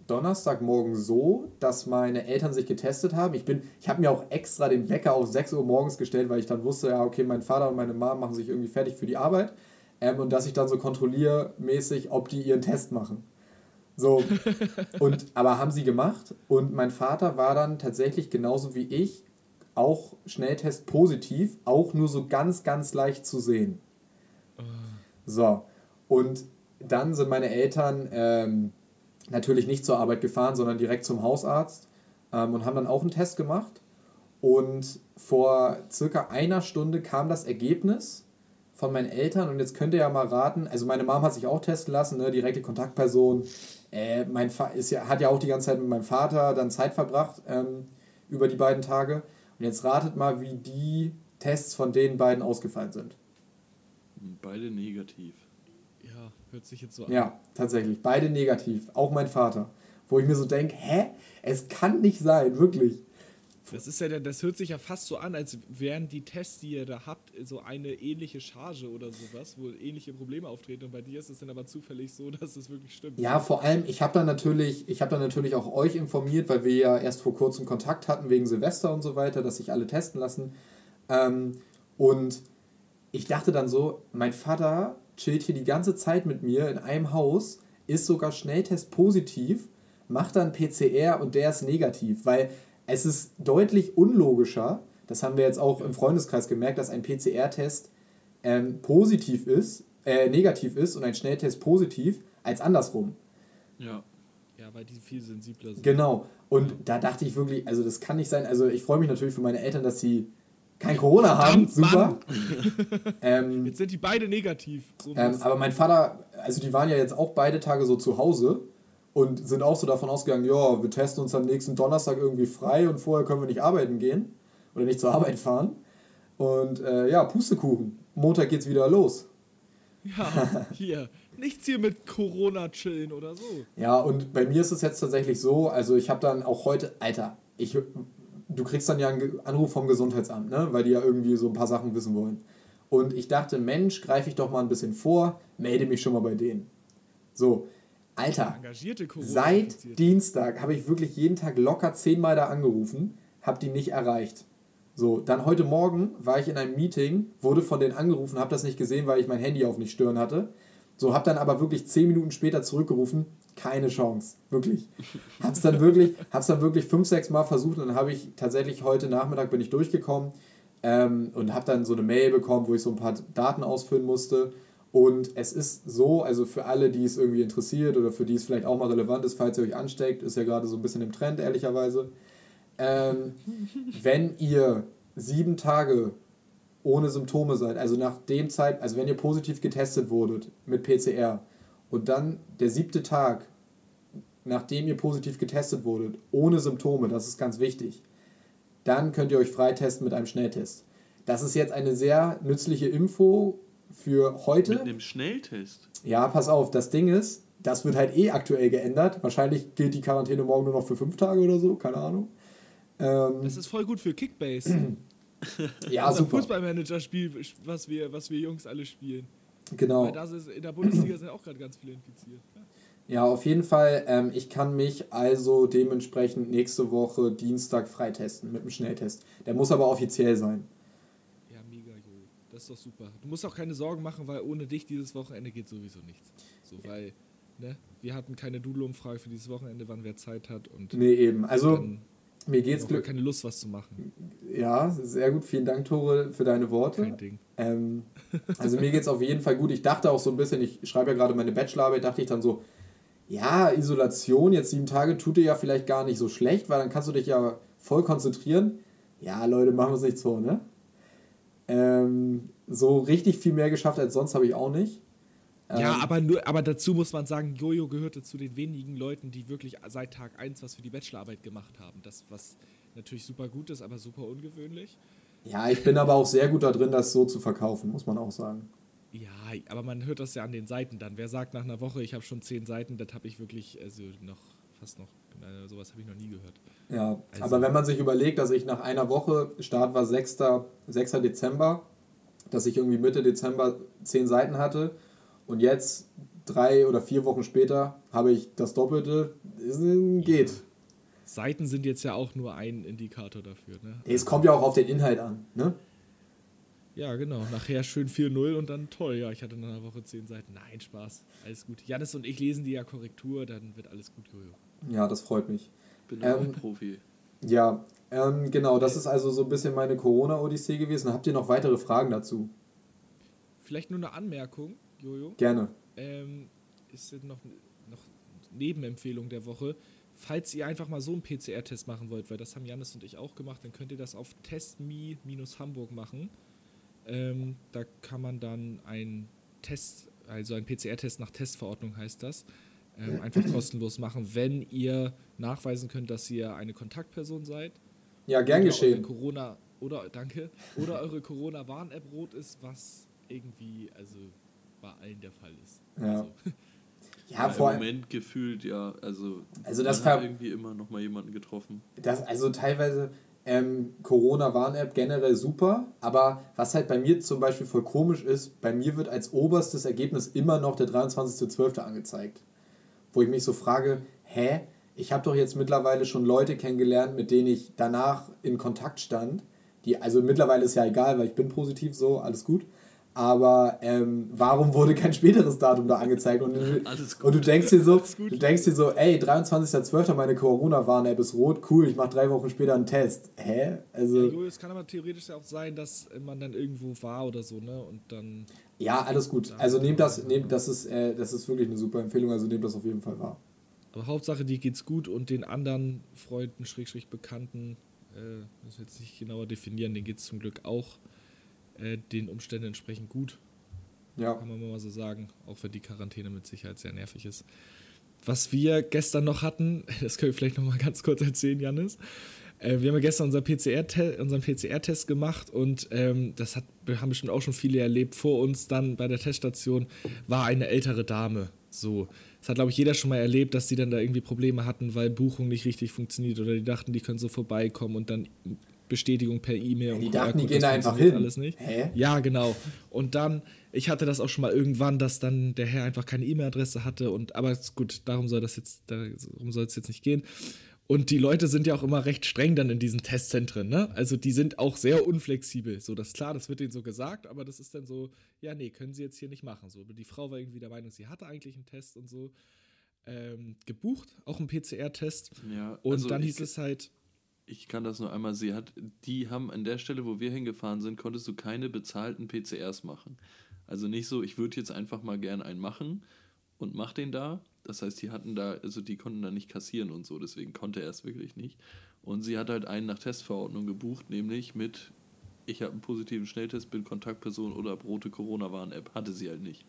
Donnerstagmorgen so, dass meine Eltern sich getestet haben. Ich bin, ich habe mir auch extra den Wecker auf 6 Uhr morgens gestellt, weil ich dann wusste, ja, okay, mein Vater und meine Mom machen sich irgendwie fertig für die Arbeit. Ähm, und dass ich dann so kontrolliermäßig, ob die ihren Test machen. So, [LAUGHS] und, aber haben sie gemacht und mein Vater war dann tatsächlich genauso wie ich auch Schnelltest positiv, auch nur so ganz, ganz leicht zu sehen. So, und dann sind meine Eltern ähm, natürlich nicht zur Arbeit gefahren, sondern direkt zum Hausarzt ähm, und haben dann auch einen Test gemacht. Und vor circa einer Stunde kam das Ergebnis von meinen Eltern und jetzt könnt ihr ja mal raten, also meine Mom hat sich auch testen lassen, ne, direkte Kontaktperson. Äh, mein Fa ist ja, hat ja auch die ganze Zeit mit meinem Vater dann Zeit verbracht ähm, über die beiden Tage. Und jetzt ratet mal, wie die Tests von den beiden ausgefallen sind. Beide negativ. Ja, hört sich jetzt so an. Ja, tatsächlich. Beide negativ. Auch mein Vater. Wo ich mir so denke, hä? Es kann nicht sein, wirklich. Das ist ja, das hört sich ja fast so an, als wären die Tests, die ihr da habt, so eine ähnliche Charge oder sowas, wo ähnliche Probleme auftreten. Und bei dir ist es dann aber zufällig so, [LAUGHS] dass es wirklich stimmt. Ja, vor allem, ich habe dann natürlich, ich habe dann natürlich auch euch informiert, weil wir ja erst vor kurzem Kontakt hatten wegen Silvester und so weiter, dass sich alle testen lassen. Ähm, und ich dachte dann so, mein Vater chillt hier die ganze Zeit mit mir in einem Haus, ist sogar Schnelltest positiv, macht dann PCR und der ist negativ, weil es ist deutlich unlogischer, das haben wir jetzt auch im Freundeskreis gemerkt, dass ein PCR-Test ähm, positiv ist, äh, negativ ist und ein Schnelltest positiv, als andersrum. Ja. Ja, weil die viel sensibler sind. Genau. Und da dachte ich wirklich, also das kann nicht sein. Also ich freue mich natürlich für meine Eltern, dass sie kein Corona haben. Super. [LAUGHS] ähm, Jetzt sind die beide negativ. So ähm, aber mein Vater, also die waren ja jetzt auch beide Tage so zu Hause und sind auch so davon ausgegangen, ja, wir testen uns am nächsten Donnerstag irgendwie frei und vorher können wir nicht arbeiten gehen oder nicht zur Arbeit fahren. Und äh, ja, Pustekuchen. Montag geht's wieder los. ja, hier. Nichts hier mit Corona chillen oder so. Ja, und bei mir ist es jetzt tatsächlich so, also ich habe dann auch heute, Alter, ich, du kriegst dann ja einen Anruf vom Gesundheitsamt, ne? weil die ja irgendwie so ein paar Sachen wissen wollen. Und ich dachte, Mensch, greife ich doch mal ein bisschen vor, melde mich schon mal bei denen. So, Alter, seit Dienstag habe ich wirklich jeden Tag locker zehnmal da angerufen, habe die nicht erreicht. So, dann heute Morgen war ich in einem Meeting, wurde von denen angerufen, habe das nicht gesehen, weil ich mein Handy auf nicht stören hatte. So, habe dann aber wirklich zehn Minuten später zurückgerufen, keine Chance, wirklich. Hab's dann wirklich, hab's dann wirklich fünf, sechs Mal versucht und dann habe ich tatsächlich heute Nachmittag bin ich durchgekommen ähm, und habe dann so eine Mail bekommen, wo ich so ein paar Daten ausfüllen musste Und es ist so, also für alle, die es irgendwie interessiert oder für die es vielleicht auch mal relevant ist, falls ihr euch ansteckt, ist ja gerade so ein bisschen im Trend, ehrlicherweise. Ähm, wenn ihr sieben Tage ohne Symptome seid, also nach dem Zeit, also wenn ihr positiv getestet wurdet mit PCR und dann der siebte Tag, nachdem ihr positiv getestet wurdet, ohne Symptome, das ist ganz wichtig, dann könnt ihr euch freitesten mit einem Schnelltest. Das ist jetzt eine sehr nützliche Info für heute. Mit einem Schnelltest. Ja, pass auf, das Ding ist, das wird halt eh aktuell geändert. Wahrscheinlich gilt die Quarantäne morgen nur noch für fünf Tage oder so, keine Ahnung. Ähm, Das ist voll gut für Kickbase. [CLEARS THROAT] ja, Unser super. Fußballmanager-Spiel, was wir, was wir Jungs alle spielen. Genau. Weil das ist, in der Bundesliga sind auch gerade ganz viele infiziert. Ja, auf jeden Fall. Ähm, ich kann mich also dementsprechend nächste Woche Dienstag freitesten mit einem Schnelltest. Der muss aber offiziell sein. Ja, mega, Jo. Das ist doch super. Du musst auch keine Sorgen machen, weil ohne dich dieses Wochenende geht sowieso nichts. So, weil, ne, wir hatten keine Doodle-Umfrage für dieses Wochenende, wann wer Zeit hat und Nee, eben. Also, mir geht's gar Glück. keine Lust, was zu machen. Ja, sehr gut. Vielen Dank, Tore, für deine Worte. Kein Ding. Ähm, also mir geht es auf jeden Fall gut. Ich dachte auch so ein bisschen, ich schreibe ja gerade meine Bachelorarbeit, dachte ich dann so, ja, Isolation, jetzt sieben Tage tut dir ja vielleicht gar nicht so schlecht, weil dann kannst du dich ja voll konzentrieren. Ja, Leute, machen wir es nicht so, ne? Ähm, so richtig viel mehr geschafft als sonst habe ich auch nicht. Ja, Ähm, aber, nur, aber dazu muss man sagen, Jojo gehörte zu den wenigen Leuten, die wirklich seit Tag 1 was für die Bachelorarbeit gemacht haben. Das, was natürlich super gut ist, aber super ungewöhnlich. Ja, ich bin aber auch sehr gut da drin, das so zu verkaufen, muss man auch sagen. Ja, aber man hört das ja an den Seiten dann. Wer sagt nach einer Woche, ich habe schon zehn Seiten, das habe ich wirklich, also noch, fast noch, sowas habe ich noch nie gehört. Ja, Also- aber wenn man sich überlegt, dass ich nach einer Woche, Start war 6. 6. Dezember, dass ich irgendwie Mitte Dezember zehn Seiten hatte und jetzt drei oder vier Wochen später habe ich das Doppelte, geht. Seiten sind jetzt ja auch nur ein Indikator dafür, ne? Es kommt ja auch auf den Inhalt an, ne? Ja, genau. Nachher schön 4-0 und dann toll. Ja, ich hatte nach einer Woche zehn Seiten. Nein, Spaß. Alles gut. Janis und ich lesen die ja Korrektur, dann wird alles gut, Jojo. Ja, das freut mich. Bin Ähm, Profi. Ja, ähm, genau, das ist also so ein bisschen meine Corona-Odyssee gewesen. Habt ihr noch weitere Fragen dazu? Vielleicht nur eine Anmerkung, Jojo. Gerne. ähm, ist noch, noch Nebenempfehlung der Woche. Falls ihr einfach mal so einen PCR-Test machen wollt, weil das haben Janis und ich auch gemacht, dann könnt ihr das auf testme-hamburg machen. Ähm, da kann man dann einen Test, also einen PCR-Test nach Testverordnung heißt das, ähm, einfach kostenlos machen, wenn ihr nachweisen könnt, dass ihr eine Kontaktperson seid. Ja, gern oder geschehen. Eure Corona, oder, danke, oder eure Corona-Warn-App rot ist, was irgendwie, also bei allen der Fall ist. Ja. Also, Ja, [LAUGHS] Im vor allem. Moment gefühlt, ja, also, Also das ver- irgendwie immer noch mal jemanden getroffen. Das, also teilweise ähm, Corona-Warn-App generell super, aber was halt bei mir zum Beispiel voll komisch ist, bei mir wird als oberstes Ergebnis immer noch der 23.12. angezeigt. Wo ich mich so frage, hä? Ich habe doch jetzt mittlerweile schon Leute kennengelernt, mit denen ich danach in Kontakt stand. Die, also mittlerweile ist ja egal, weil ich bin positiv so, alles gut. Aber ähm, warum wurde kein späteres Datum da angezeigt? Und, [LAUGHS] Alles und du gut. denkst dir so, gut. du denkst dir so, ey, 23.12. meine Corona-Warn-App ist rot, cool, ich mache drei Wochen später einen Test. Hä? Ja, Also, Jo, es kann aber theoretisch ja auch sein, dass man dann irgendwo war oder so, ne? Und dann. ja, alles gut. Also nehmt das, nehmt, das ist, äh, das ist wirklich eine super Empfehlung, also nehmt das auf jeden Fall wahr. Aber Hauptsache, dir geht's gut und den anderen Freunden, Schrägstrich Bekannten, äh, müssen wir jetzt nicht genauer definieren, denen geht's zum Glück auch äh, den Umständen entsprechend gut, Ja. kann man mal so sagen. Auch wenn die Quarantäne mit Sicherheit sehr nervig ist. Was wir gestern noch hatten, [LAUGHS] das können wir vielleicht noch mal ganz kurz erzählen, Janis. Äh, wir haben ja gestern unser PCR unseren PCR-Test gemacht und ähm, das hat, haben bestimmt auch schon viele erlebt. Vor uns dann bei der Teststation war eine ältere Dame. So. Das hat, glaube ich, jeder schon mal erlebt, dass die dann da irgendwie Probleme hatten, weil Buchung nicht richtig funktioniert oder die dachten, die können so vorbeikommen und dann Bestätigung per E-Mail. und Die dachten, die gehen da einfach hin. Alles nicht. Hä? Ja, genau. Und dann, ich hatte das auch schon mal irgendwann, dass dann der Herr einfach keine E-Mail-Adresse hatte und aber ist gut, darum soll das jetzt, darum soll es jetzt nicht gehen. Und die Leute sind ja auch immer recht streng dann in diesen Testzentren, ne? Also die sind auch sehr unflexibel. So, das ist klar, das wird denen so gesagt, aber das ist dann so, ja, nee, können sie jetzt hier nicht machen. So, die Frau war irgendwie der Meinung, sie hatte eigentlich einen Test und so ähm, gebucht, auch einen PCR-Test. Ja, Und also dann hieß es halt, Ich kann das nur einmal, sie hat, die haben an der Stelle, wo wir hingefahren sind, konntest du keine bezahlten PCRs machen. Also nicht so, ich würde jetzt einfach mal gern einen machen und mach den da. Das heißt, die hatten da, also die konnten da nicht kassieren und so, deswegen konnte er es wirklich nicht. Und sie hat halt einen nach Testverordnung gebucht, nämlich mit, ich habe einen positiven Schnelltest, bin Kontaktperson oder rote Corona-Warn-App. Hatte sie halt nicht.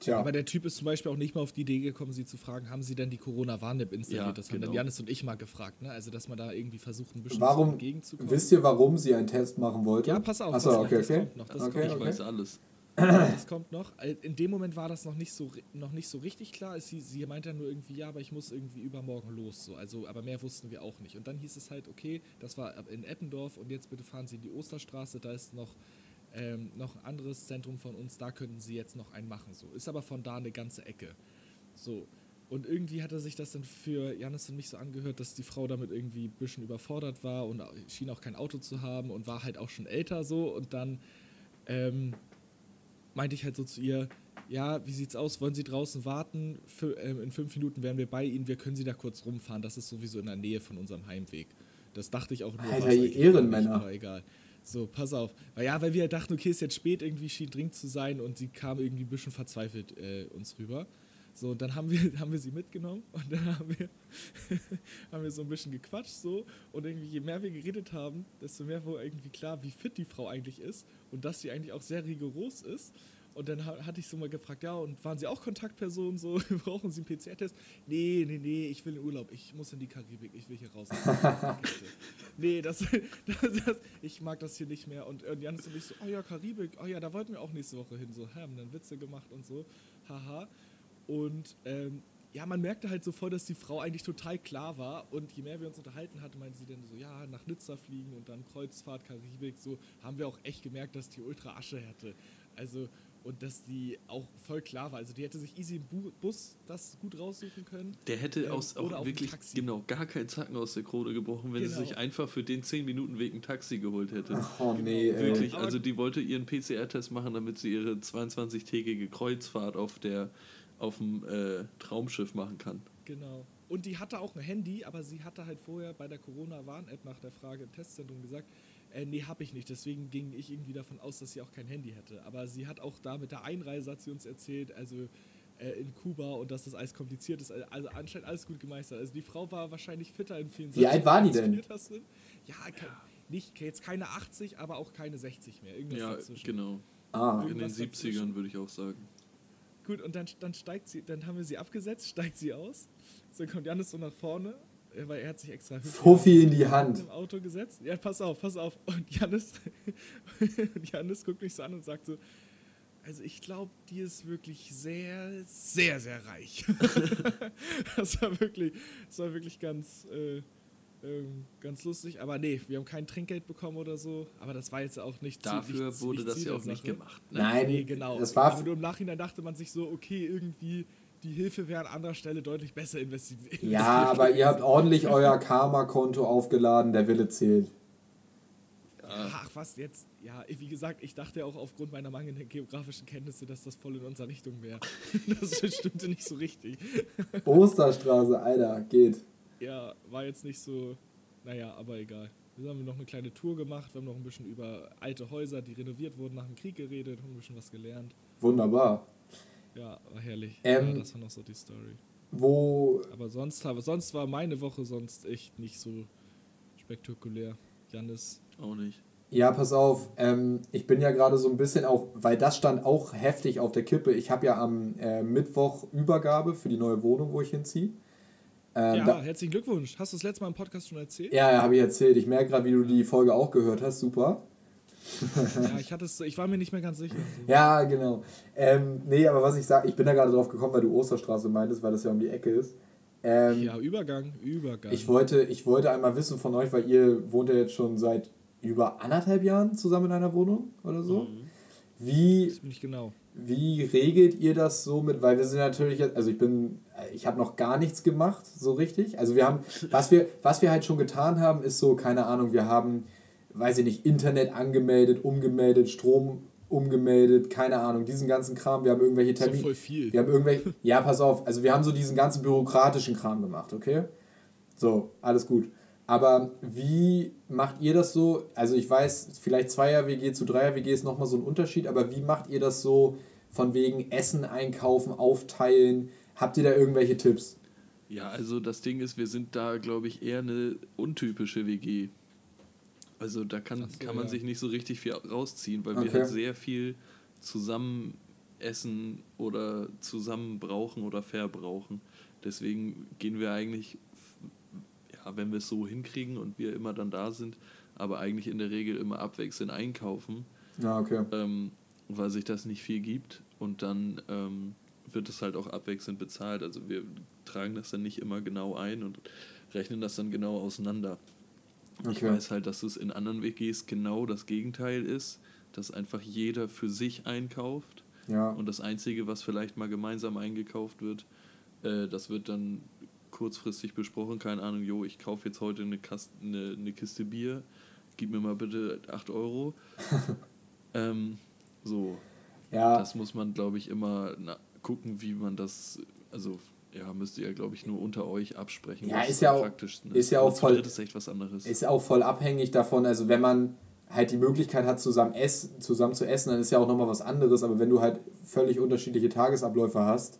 Tja, Aber der Typ ist zum Beispiel auch nicht mal auf die Idee gekommen, sie zu fragen, haben sie denn die Corona-Warn-App installiert? Ja, das haben genau. dann Janis und ich mal gefragt, ne? Also, dass man da irgendwie versucht, ein bisschen warum, entgegenzukommen. wisst ihr, warum sie einen Test machen wollte? Ja, pass auf, Achso, pass auf, okay, das okay. kommt noch, das okay, kommt Ich okay. weiß alles. Das kommt noch. Äh, In dem Moment war das noch nicht so, noch nicht so richtig klar. Sie, sie meinte dann nur irgendwie, ja, aber ich muss irgendwie übermorgen los. So. Also, aber mehr wussten wir auch nicht. Und dann hieß es halt, okay, das war in Eppendorf und jetzt bitte fahren Sie in die Osterstraße. Da ist noch, ähm, noch ein anderes Zentrum von uns. Da könnten Sie jetzt noch einen machen. So. Ist aber von da eine ganze Ecke. So. Und irgendwie hatte sich das dann für Janis und mich so angehört, dass die Frau damit irgendwie ein bisschen überfordert war und schien auch kein Auto zu haben und war halt auch schon älter so. Und dann ähm, meinte ich halt so zu ihr, ja, wie sieht's aus? Wollen Sie draußen warten? Für, ähm, in fünf Minuten wären wir bei Ihnen. Wir können Sie da kurz rumfahren. Das ist sowieso in der Nähe von unserem Heimweg. Das dachte ich auch nur. Alter, ihr Ehrenmänner. Aber egal. So, pass auf. Weil ja, weil wir dachten, okay, ist jetzt spät, irgendwie schien dringend zu sein und sie kam irgendwie ein bisschen verzweifelt äh, uns rüber. So, und dann haben wir, [LAUGHS] haben wir sie mitgenommen und dann haben wir, [LAUGHS] haben wir so ein bisschen gequatscht so und irgendwie je mehr wir geredet haben, desto mehr wurde irgendwie klar, wie fit die Frau eigentlich ist und dass sie eigentlich auch sehr rigoros ist. Und dann ha- hatte ich so mal gefragt, ja, und waren Sie auch Kontaktpersonen so? [LAUGHS] Brauchen Sie einen PCR-Test? Nee, nee, nee, ich will in Urlaub. Ich muss in die Karibik. Ich will hier raus. [LAUGHS] nee, das, das, das, ich mag das hier nicht mehr. Und, und Janis und ich so, oh ja, Karibik, oh ja, da wollten wir auch nächste Woche hin. So, haben dann Witze gemacht und so. Haha. Und ähm, ja, man merkte halt so voll, dass die Frau eigentlich total klar war. Und je mehr wir uns unterhalten hatten, meinte sie dann so, ja, nach Nizza fliegen und dann Kreuzfahrt, Karibik, so, haben wir auch echt gemerkt, dass die ultra Asche hatte. Also, und dass die auch voll klar war. Also, die hätte sich easy im Bu Bus das gut raussuchen können. Der hätte Ähm, aus, auch wirklich Taxi. genau gar keinen Zacken aus der Krone gebrochen, wenn sie Genau. sich einfach für den 10 Minuten Weg ein Taxi geholt hätte. [LAUGHS] Oh nee, ey. Wirklich, Aber- also die wollte ihren PCR-Test machen, damit sie ihre 22-tägige Kreuzfahrt auf der auf dem äh, Traumschiff machen kann. Genau. Und die hatte auch ein Handy, aber sie hatte halt vorher bei der Corona-Warn-App nach der Frage im Testzentrum gesagt, äh, nee, hab ich nicht. Deswegen ging ich irgendwie davon aus, dass sie auch kein Handy hätte. Aber sie hat auch da mit der Einreise, hat sie uns erzählt, also äh, in Kuba und dass das alles kompliziert ist. Also anscheinend alles gut gemeistert. Also die Frau war wahrscheinlich fitter in vielen Wie alt war die denn? Ja, ke- nicht jetzt keine 80, aber auch keine 60 mehr. Irgendwas Ja, dazwischen. genau. Ah, In den Irgendwas 70ern dazwischen. würde ich auch sagen. Gut, und dann, dann steigt sie, dann haben wir sie abgesetzt, [LAUGHS] steigt sie aus. So kommt Janis so nach vorne, weil er hat sich extra Fuffi in die Hand. im Auto gesetzt. Ja, pass auf, pass auf. Und Janis, [LAUGHS] und Janis guckt mich so an und sagt so, also ich glaube, die ist wirklich sehr, sehr, sehr reich. [LAUGHS] das war wirklich, das war wirklich ganz, äh, ähm, ganz lustig. Aber nee, wir haben kein Trinkgeld bekommen oder so. Aber das war jetzt auch nicht Dafür nicht- wurde nicht das ja auch nicht gemacht. Ne? Nein, Nee, genau. das war Aber nur im Nachhinein dachte man sich so, okay, irgendwie die Hilfe wäre an anderer Stelle deutlich besser investiert. Ja, aber ihr habt ordentlich euer Karma-Konto aufgeladen, der Wille zählt. Ach, was jetzt? Ja, wie gesagt, ich dachte ja auch aufgrund meiner mangelnden geografischen Kenntnisse, dass das voll in unserer Richtung wäre. [LAUGHS] Das stimmte nicht so richtig. Osterstraße, Alter, geht. Ja, war jetzt nicht so. Naja, aber egal. Wir haben noch eine kleine Tour gemacht, wir haben noch ein bisschen über alte Häuser, die renoviert wurden, nach dem Krieg geredet, haben ein bisschen was gelernt. Wunderbar. Ja, war herrlich. Ähm, ja, das war noch so die Story. Wo, Aber sonst, aber sonst war meine Woche sonst echt nicht so spektakulär. Janis, Auch nicht. ja, pass auf, ähm, ich bin ja gerade so ein bisschen auch, weil das stand auch heftig auf der Kippe. Ich habe ja am äh, Mittwoch Übergabe für die neue Wohnung, wo ich hinziehe. Ähm, ja, da, herzlichen Glückwunsch. Hast du das letzte Mal im Podcast schon erzählt? ja, ja habe ich erzählt. Ich merke gerade, wie du die Folge auch gehört hast. Super. Ja, ich, hatte es, ich war mir nicht mehr ganz sicher. [LAUGHS] Ja, genau. Ähm, nee, aber was ich sage, ich bin da gerade drauf gekommen, weil du Osterstraße meintest, weil das ja um die Ecke ist. Ähm, Ja, Übergang, Übergang. Ich wollte, ich wollte einmal wissen von euch, weil ihr wohnt ja jetzt schon seit über anderthalb Jahren zusammen in einer Wohnung oder so. Mhm. Wie, das bin ich genau. wie regelt ihr das so mit, weil wir sind natürlich, jetzt- also ich bin, ich habe noch gar nichts gemacht, so richtig. Also wir haben, was wir, was wir halt schon getan haben, ist so, keine Ahnung, wir haben, weiß ich nicht, Internet angemeldet, umgemeldet, Strom umgemeldet, keine Ahnung, diesen ganzen Kram. Wir haben irgendwelche Das ist doch Termine. voll viel. Wir haben irgendwelche. Ja, pass auf. Also wir haben so diesen ganzen bürokratischen Kram gemacht, okay? So, alles gut. Aber wie macht ihr das so? Also ich weiß, vielleicht Zweier-WG zu Dreier-WG ist nochmal so ein Unterschied, aber wie macht ihr das so von wegen Essen einkaufen, aufteilen? Habt ihr da irgendwelche Tipps? Ja, also das Ding ist, wir sind da, glaube ich, eher eine untypische WG. Also da kann, so, kann man ja. sich nicht so richtig viel rausziehen, weil wir Okay. halt sehr viel zusammen essen oder zusammen brauchen oder verbrauchen. Deswegen gehen wir eigentlich, ja, wenn wir es so hinkriegen und wir immer dann da sind, aber eigentlich in der Regel immer abwechselnd einkaufen, Ja, okay. ähm, weil sich das nicht viel gibt und dann ähm, wird es halt auch abwechselnd bezahlt. Also wir tragen das dann nicht immer genau ein und rechnen das dann genau auseinander. Ich Okay. weiß halt, dass es in anderen WGs genau das Gegenteil ist, dass einfach jeder für sich einkauft Ja. und das Einzige, was vielleicht mal gemeinsam eingekauft wird, äh, das wird dann kurzfristig besprochen. Keine Ahnung, jo, ich kaufe jetzt heute eine, Kast eine, eine Kiste Bier, gib mir mal bitte 8 Euro. [LAUGHS] ähm, so, Ja. das muss man, glaube ich, immer na, gucken, wie man das, also ja, müsst ihr ja, glaube ich, nur unter euch absprechen. Ja, ist ja auch- praktischsten ist ja auch voll- ist echt was anderes. Ist auch voll abhängig davon, also wenn man halt die Möglichkeit hat, zusammen, ess, zusammen zu essen, dann ist ja auch nochmal was anderes, aber wenn du halt völlig unterschiedliche Tagesabläufe hast,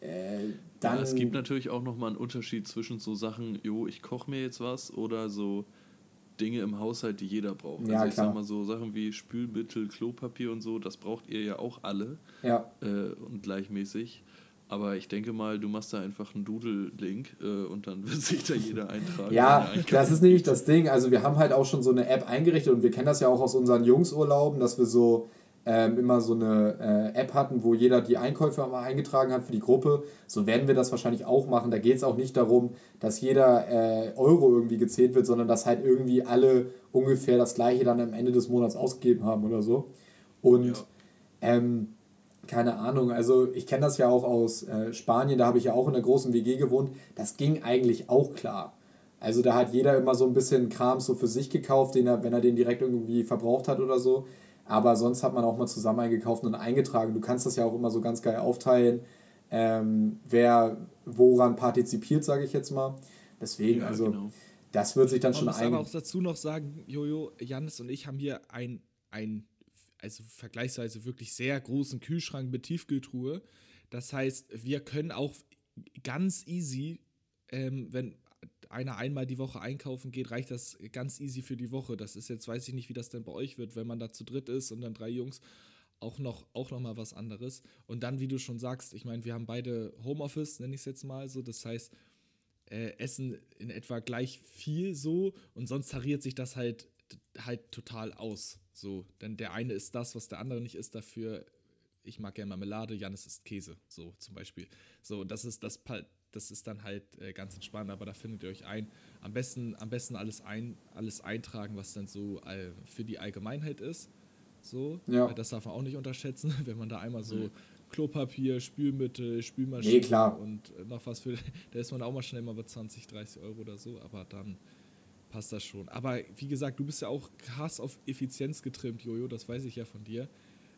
äh, dann... Ja, es gibt natürlich auch nochmal einen Unterschied zwischen so Sachen, jo, ich koche mir jetzt was oder so Dinge im Haushalt, die jeder braucht. Ja, also ich klar. sag mal so Sachen wie Spülmittel, Klopapier und so, das braucht ihr ja auch alle ja, äh, und gleichmäßig. Aber ich denke mal, du machst da einfach einen Doodle-Link äh, und dann [LAUGHS] wird sich da jeder eintragen. Ja, das ist nämlich das Ding. Also wir haben halt auch schon so eine App eingerichtet und wir kennen das ja auch aus unseren Jungsurlauben, dass wir so ähm, immer so eine äh, App hatten, wo jeder die Einkäufe mal eingetragen hat für die Gruppe. So werden wir das wahrscheinlich auch machen. Da geht es auch nicht darum, dass jeder äh, Euro irgendwie gezählt wird, sondern dass halt irgendwie alle ungefähr das gleiche dann am Ende des Monats ausgegeben haben oder so. Und Ja. ähm, keine Ahnung, also ich kenne das ja auch aus äh, Spanien, da habe ich ja auch in einer großen WG gewohnt. Das ging eigentlich auch klar. Also da hat jeder immer so ein bisschen Kram so für sich gekauft, den er, wenn er den direkt irgendwie verbraucht hat oder so. Aber sonst hat man auch mal zusammen eingekauft und eingetragen. Du kannst das ja auch immer so ganz geil aufteilen, ähm, wer woran partizipiert, sage ich jetzt mal. Deswegen, Ja, also genau. das wird sich dann Man schon muss aber ein. auch dazu noch sagen, Jojo, Janis und ich haben hier ein, ein also vergleichsweise wirklich sehr großen Kühlschrank mit Tiefkühltruhe. Das heißt, wir können auch ganz easy, ähm, wenn einer einmal die Woche einkaufen geht, reicht das ganz easy für die Woche. Das ist jetzt, weiß ich nicht, wie das denn bei euch wird, wenn man da zu dritt ist und dann drei Jungs auch noch, auch noch mal was anderes. Und dann, wie du schon sagst, ich meine, wir haben beide Homeoffice, nenne ich es jetzt mal so. Das heißt, äh, essen in etwa gleich viel so und sonst tariert sich das halt halt total aus. So, denn der eine ist das, was der andere nicht ist. Dafür, ich mag gerne Marmelade, Janis ist Käse, so zum Beispiel. So, und das ist das, das ist dann halt äh, ganz entspannt, aber da findet ihr euch ein. Am besten, am besten alles ein, alles eintragen, was dann so äh, für die Allgemeinheit ist. So, Ja. Das darf man auch nicht unterschätzen, [LAUGHS] wenn man da einmal so Klopapier, Spülmittel, Spülmaschine Nee, klar. und noch was für, [LAUGHS] da ist man auch mal schnell mal bei 20, 30 Euro oder so, aber dann passt das schon. Aber wie gesagt, du bist ja auch krass auf Effizienz getrimmt, Jojo, das weiß ich ja von dir.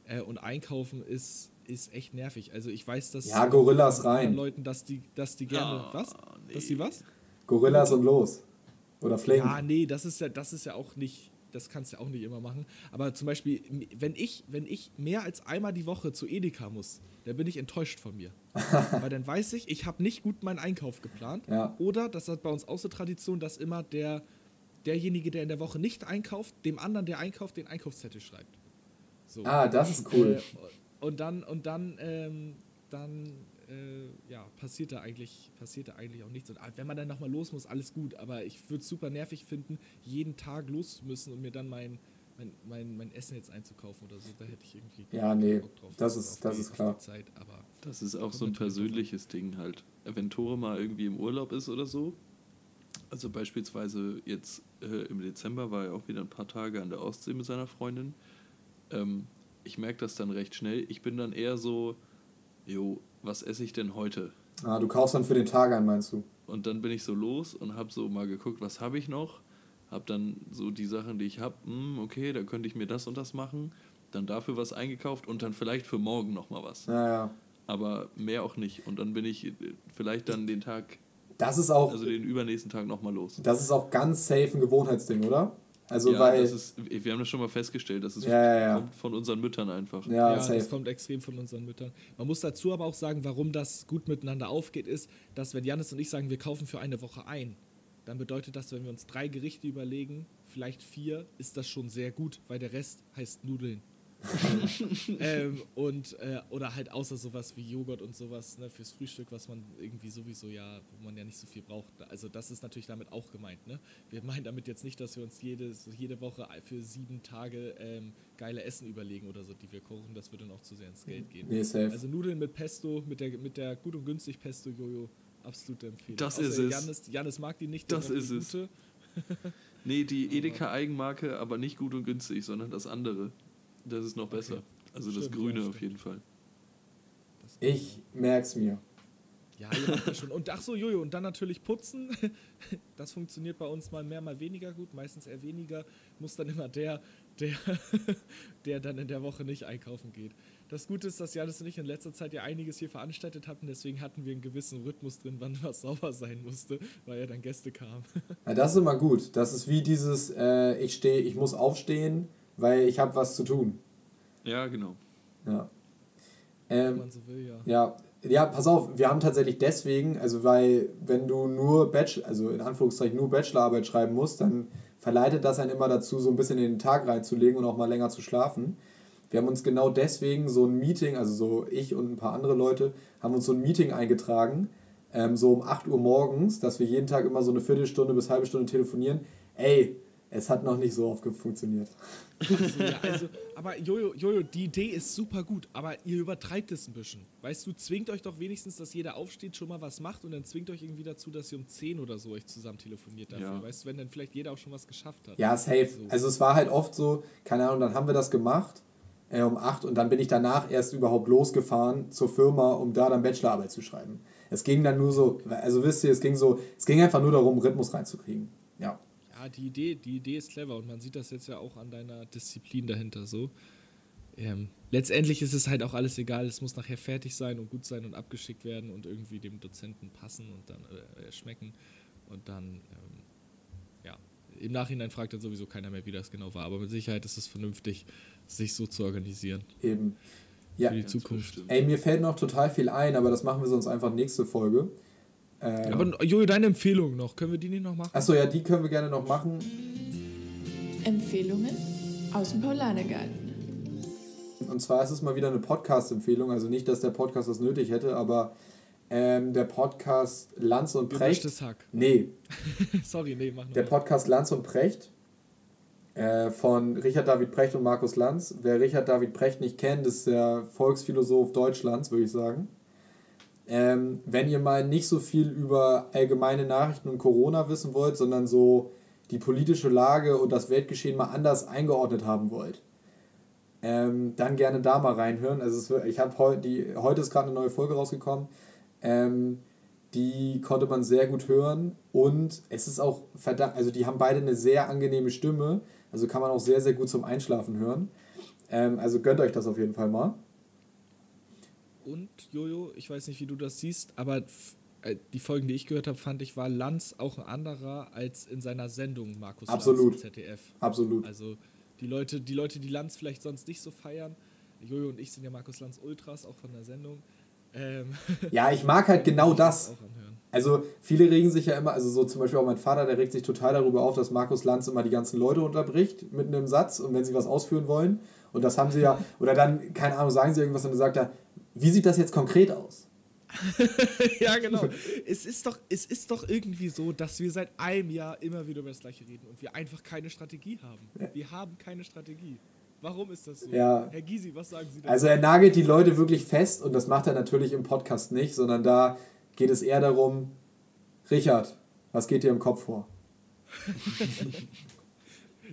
Äh, und einkaufen ist, ist echt nervig. Also ich weiß, dass Ja, Gorillas rein. Leuten, dass die, dass die gerne. Ah, was? nee. Dass die was? Gorillas und los. Oder Flink. Ja, nee, das ist ja, das ist ja auch nicht, das kannst du ja auch nicht immer machen. Aber zum Beispiel, wenn ich, wenn ich mehr als einmal die Woche zu Edeka muss, dann bin ich enttäuscht von mir. [LAUGHS] Weil dann weiß ich, ich habe nicht gut meinen Einkauf geplant. Ja. Oder, das hat bei uns auch so Tradition, dass immer der, derjenige, der in der Woche nicht einkauft, dem anderen, der einkauft, den Einkaufszettel schreibt. So. Ah, das ist cool. Äh, und dann, und dann, ähm, dann, äh, ja, passiert da eigentlich, passiert da eigentlich auch nichts. Und ah, wenn man dann nochmal los muss, alles gut. Aber ich würde es super nervig finden, jeden Tag los zu müssen und mir dann mein, mein, mein, mein Essen jetzt einzukaufen oder so. Da hätte ich irgendwie Ja, keinen nee, Bock drauf. das ist- das die- ist klar. Zeit, aber Das ist auch so ein persönliches Ding halt. Wenn Tore mal irgendwie im Urlaub ist oder so. Also beispielsweise jetzt äh, im Dezember war er auch wieder ein paar Tage an der Ostsee mit seiner Freundin. Ähm, ich merke das dann recht schnell. Ich bin dann eher so, jo, was esse ich denn heute? Ah, du kaufst dann für den Tag ein, meinst du? Und dann bin ich so los und habe so mal geguckt, was habe ich noch? Habe dann so die Sachen, die ich habe, okay, da könnte ich mir das und das machen. Dann dafür was eingekauft und dann vielleicht für morgen nochmal was. Ja, ja. Aber mehr auch nicht. Und dann bin ich äh, vielleicht dann den Tag Das ist auch, also den übernächsten Tag nochmal los. das ist auch ganz safe ein Gewohnheitsding, oder? Also ja, weil. das ist, wir haben das schon mal festgestellt, dass es Ja, ja, ja. kommt von unseren Müttern einfach. ja, Ja, safe. das kommt extrem von unseren Müttern. Man muss dazu aber auch sagen, warum das gut miteinander aufgeht, ist, dass wenn Janis und ich sagen, wir kaufen für eine Woche ein, dann bedeutet das, wenn wir uns drei Gerichte überlegen, vielleicht vier, ist das schon sehr gut, weil der Rest heißt Nudeln. [LAUGHS] ähm, und äh, oder halt außer sowas wie Joghurt und sowas ne, fürs Frühstück, was man irgendwie sowieso ja, wo man ja nicht so viel braucht. Also das ist natürlich damit auch gemeint. Ne? Wir meinen damit jetzt nicht, dass wir uns jede, jede Woche für sieben Tage ähm, geile Essen überlegen oder so, die wir kochen. Das würde dann auch zu sehr ins Geld gehen. Nee. Also Nudeln mit Pesto, mit der, mit der gut und günstig Pesto Jojo, absolute Empfehlung. Das Außer ist es. Janis, Janis mag die nicht. Das ist die es. gute. Nee, die [LAUGHS] Edeka-Eigenmarke, aber nicht gut und günstig, sondern das andere. Das ist noch besser. Also das Stimmt, Grüne ja, auf jeden Fall. Ich merk's mir. Ja, ihr macht das schon. Und ach so, Jojo, und dann natürlich putzen. [LAUGHS] Das funktioniert bei uns mal mehr, mal weniger gut. Meistens eher weniger. Muss dann immer der, der, [LAUGHS] der dann in der Woche nicht einkaufen geht. Das Gute ist, dass Janis und ich in letzter Zeit ja einiges hier veranstaltet hatten. Deswegen hatten wir einen gewissen Rhythmus drin, wann was sauber sein musste, weil ja dann Gäste kamen. Ja, das ist immer gut. Das ist wie dieses, äh, ich stehe, ich muss aufstehen, weil ich habe was zu tun. Ja, genau. Ja. Wenn Ähm, man so will, ja. ja, ja, pass auf, wir haben tatsächlich deswegen, also weil, wenn du nur Bachelor, also in Anführungszeichen nur Bachelorarbeit schreiben musst, dann verleitet das einen immer dazu, so ein bisschen in den Tag reinzulegen und auch mal länger zu schlafen. Wir haben uns genau deswegen so ein Meeting, also so ich und ein paar andere Leute, haben uns so ein Meeting eingetragen, ähm, so um 8 Uhr morgens, dass wir jeden Tag immer so eine Viertelstunde bis halbe Stunde telefonieren. Ey, es hat noch nicht so oft funktioniert. Also, ja, also, aber Jojo, Jojo, die Idee ist super gut, aber ihr übertreibt es ein bisschen. Weißt du, zwingt euch doch wenigstens, dass jeder aufsteht, schon mal was macht und dann zwingt euch irgendwie dazu, dass ihr um 10 oder so euch zusammen telefoniert dafür. Ja. Weißt du, wenn dann vielleicht jeder auch schon was geschafft hat. Ja, safe. So. Also es war halt oft so, keine Ahnung, dann haben wir das gemacht äh, um 8 und dann bin ich danach erst überhaupt losgefahren zur Firma, um da dann Bachelorarbeit zu schreiben. Es ging dann nur so, also wisst ihr, es ging so, es ging einfach nur darum, Rhythmus reinzukriegen. Ja. Ja, die Idee, die Idee ist clever und man sieht das jetzt ja auch an deiner Disziplin dahinter so. Ähm, letztendlich ist es halt auch alles egal, es muss nachher fertig sein und gut sein und abgeschickt werden und irgendwie dem Dozenten passen und dann äh, schmecken und dann, ähm, ja, im Nachhinein fragt dann sowieso keiner mehr, wie das genau war, aber mit Sicherheit ist es vernünftig, sich so zu organisieren Eben. Ja. für die Zukunft. bestimmt. Ey, mir fällt noch total viel ein, aber das machen wir sonst einfach nächste Folge. Ähm, Aber Jojo, deine Empfehlung noch, können wir die nicht noch machen? Achso, ja, die können wir gerne noch machen. Empfehlungen aus dem Paulanergarten. Und zwar ist es mal wieder eine Podcast-Empfehlung. Also nicht, dass der Podcast das nötig hätte, aber ähm, der Podcast Lanz und Precht. Hack. Nee, [LAUGHS] Sorry, nee, mach noch. Der Podcast Lanz und Precht äh, von Richard David Precht und Markus Lanz. Wer Richard David Precht nicht kennt, ist der Volksphilosoph Deutschlands, würde ich sagen. Ähm, wenn ihr mal nicht so viel über allgemeine Nachrichten und Corona wissen wollt, sondern so die politische Lage und das Weltgeschehen mal anders eingeordnet haben wollt, ähm, dann gerne da mal reinhören. Also es, ich habe heute, heute ist gerade eine neue Folge rausgekommen. Ähm, die konnte man sehr gut hören und es ist auch verdammt, also die haben beide eine sehr angenehme Stimme, also kann man auch sehr, sehr gut zum Einschlafen hören. Ähm, also gönnt euch das auf jeden Fall mal. Und Jojo, ich weiß nicht, wie du das siehst, aber äh, die Folgen, die ich gehört habe, fand ich, war Lanz auch ein anderer als in seiner Sendung Markus Absolut. Lanz im ZDF. Absolut. Also die Leute, die Leute, die Lanz vielleicht sonst nicht so feiern, Jojo und ich sind ja Markus Lanz Ultras, auch von der Sendung. Ähm, [LAUGHS] Ja, ich mag halt genau [LAUGHS] das. Also viele regen sich ja immer, also so zum Beispiel auch mein Vater, der regt sich total darüber auf, dass Markus Lanz immer die ganzen Leute unterbricht mitten im Satz und wenn sie was ausführen wollen. Und das haben sie ja, oder dann, keine Ahnung, sagen sie irgendwas und dann sagt er, wie sieht das jetzt konkret aus? [LAUGHS] ja, genau. es, ist doch, es ist doch irgendwie so, dass wir seit einem Jahr immer wieder über das Gleiche reden und wir einfach keine Strategie haben. Wir haben keine Strategie. Warum ist das so? Ja. Herr Gysi, was sagen Sie dazu? Also er nagelt die Leute wirklich fest und das macht er natürlich im Podcast nicht, sondern da geht es eher darum, Richard, was geht dir im Kopf vor? [LAUGHS]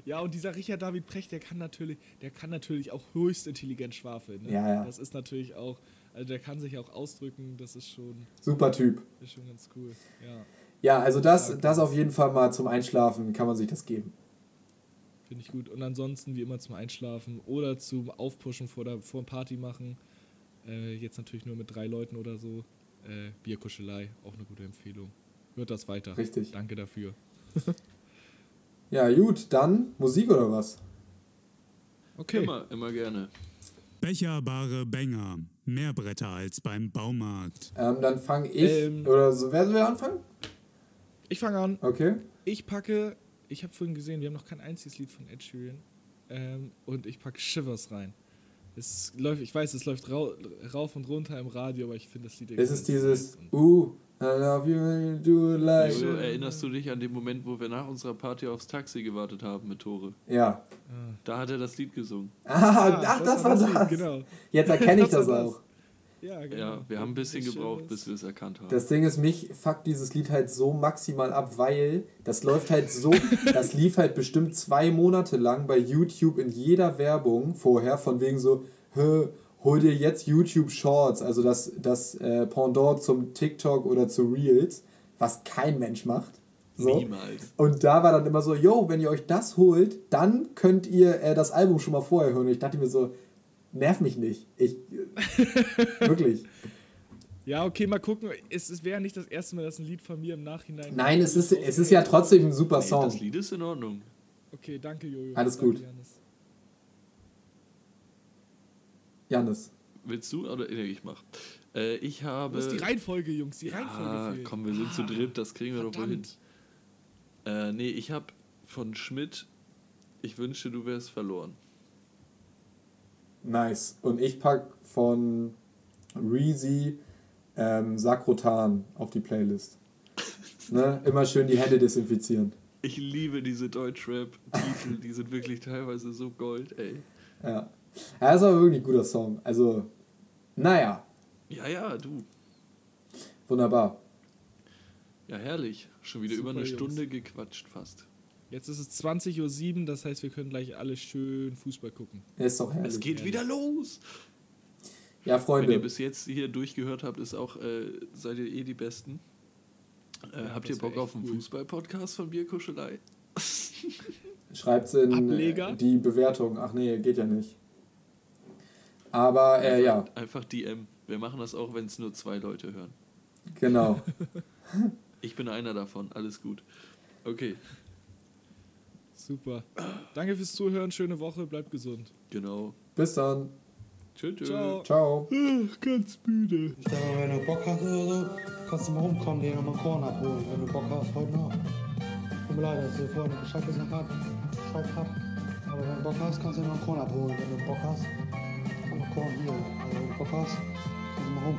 Ja, und dieser Richard David Precht, der kann natürlich, der kann natürlich auch höchst intelligent schwafeln. Ne? Ja, ja. Das ist natürlich auch, also der kann sich auch ausdrücken, das ist schon, Super Typ. ist schon ganz cool. Ja, Ja, also das, das auf jeden Fall mal zum Einschlafen kann man sich das geben. finde ich gut. Und ansonsten wie immer zum Einschlafen oder zum Aufpushen vor der vor dem Party machen. Äh, jetzt natürlich nur mit drei Leuten oder so. Äh, Bierkuschelei, auch eine gute Empfehlung. Hört das weiter. Richtig. Danke dafür. [LAUGHS] Ja, gut, dann Musik oder was? Okay. Immer, immer gerne. Becherbare Bänger. Mehr Bretter als beim Baumarkt. Ähm, dann fange ich. Ähm. oder so. Wer will anfangen? Ich fange an. Okay. Ich packe, ich habe vorhin gesehen, wir haben noch kein einziges Lied von Ed Sheeran. Ähm, und ich packe Shivers rein. Es läuft, ich weiß, es läuft rau, rauf und runter im Radio, aber ich finde das Lied Es ist irgendwie dieses Uh, I love you when you do it like. Jojo, erinnerst du dich an den Moment, wo wir nach unserer Party aufs Taxi gewartet haben mit Tore? Ja. Da hat er das Lied gesungen. Ah, ach, das, war das. Lied, Genau. Jetzt erkenne ich [LAUGHS] Das das das. auch. Ja, genau. Ja, wir haben ein bisschen gebraucht, bis wir es erkannt haben. Das Ding ist, mich fuckt dieses Lied halt so maximal ab, weil das läuft halt so, [LAUGHS] das lief halt bestimmt zwei Monate lang bei YouTube in jeder Werbung vorher, von wegen so, hol dir jetzt YouTube Shorts, also das, das äh, Pendant zum TikTok oder zu Reels, was kein Mensch macht. So. Niemals. Und da war dann immer so, yo, wenn ihr euch das holt, dann könnt ihr äh, das Album schon mal vorher hören. Und ich dachte mir so, nerv mich nicht. Ich, äh, [LAUGHS] wirklich. Ja, okay, mal gucken. Es, es wäre nicht das erste Mal, dass ein Lied von mir im Nachhinein. Nein, es ist, es ist ja trotzdem ein super Nee, Song. das Lied ist in Ordnung. Okay, danke, Jojo. Alles danke, gut. Janis. Janis. Willst du oder nee, ich mach? Äh, ich habe. Wo ist die Reihenfolge, Jungs? Die ja, Reihenfolge fehlt. komm, wir sind zu dritt, das kriegen wir doch wohl hin. verdammt. Äh, nee, ich habe von Schmidt. Ich wünschte, du wärst verloren. Nice. Und ich pack von Reezy ähm, Sakrotan auf die Playlist. [LAUGHS] ne? Immer schön die Hände desinfizieren. Ich liebe diese Deutschrap-Titel, die sind wirklich teilweise so gold, ey. Ja. Ja, ist aber wirklich ein guter Song. Also, naja, Ja, ja, du. wunderbar. Ja, herrlich. Schon wieder Super, über eine Jungs. Stunde gequatscht fast. Jetzt ist es 20.07 Uhr, das heißt, wir können gleich alle schön Fußball gucken. Ist doch herrlich. Es geht wieder los. Ja, Wenn ihr Freunde. bis jetzt hier durchgehört habt, ist auch, äh, seid ihr eh die Besten. Äh, Ja, habt ihr das Bock auf einen cool. Fußball-Podcast von Bierkuschelei? Schreibt's in Ableger? äh, die Bewertung. Ach nee, geht ja nicht. Aber äh, ja, Einfach DM. Wir machen das auch, wenn es nur zwei Leute hören. genau. [LAUGHS] Ich bin einer davon, alles gut. Okay, Super. Danke fürs Zuhören, schöne Woche, bleibt gesund. genau. Bis dann. Tschö, tschö. Ciao. Ciao. Ganz müde. Ich sag mal, wenn du Bock hast oder so, kannst du mal rumkommen, dir nochmal Korn abholen, wenn du Bock hast, heute noch. Tut mir leid, dass du vorhin Bescheid gesagt hast, hab. Aber wenn du Bock hast, kannst du noch einen Korn abholen. Wenn du Bock hast, born here. I was in Hong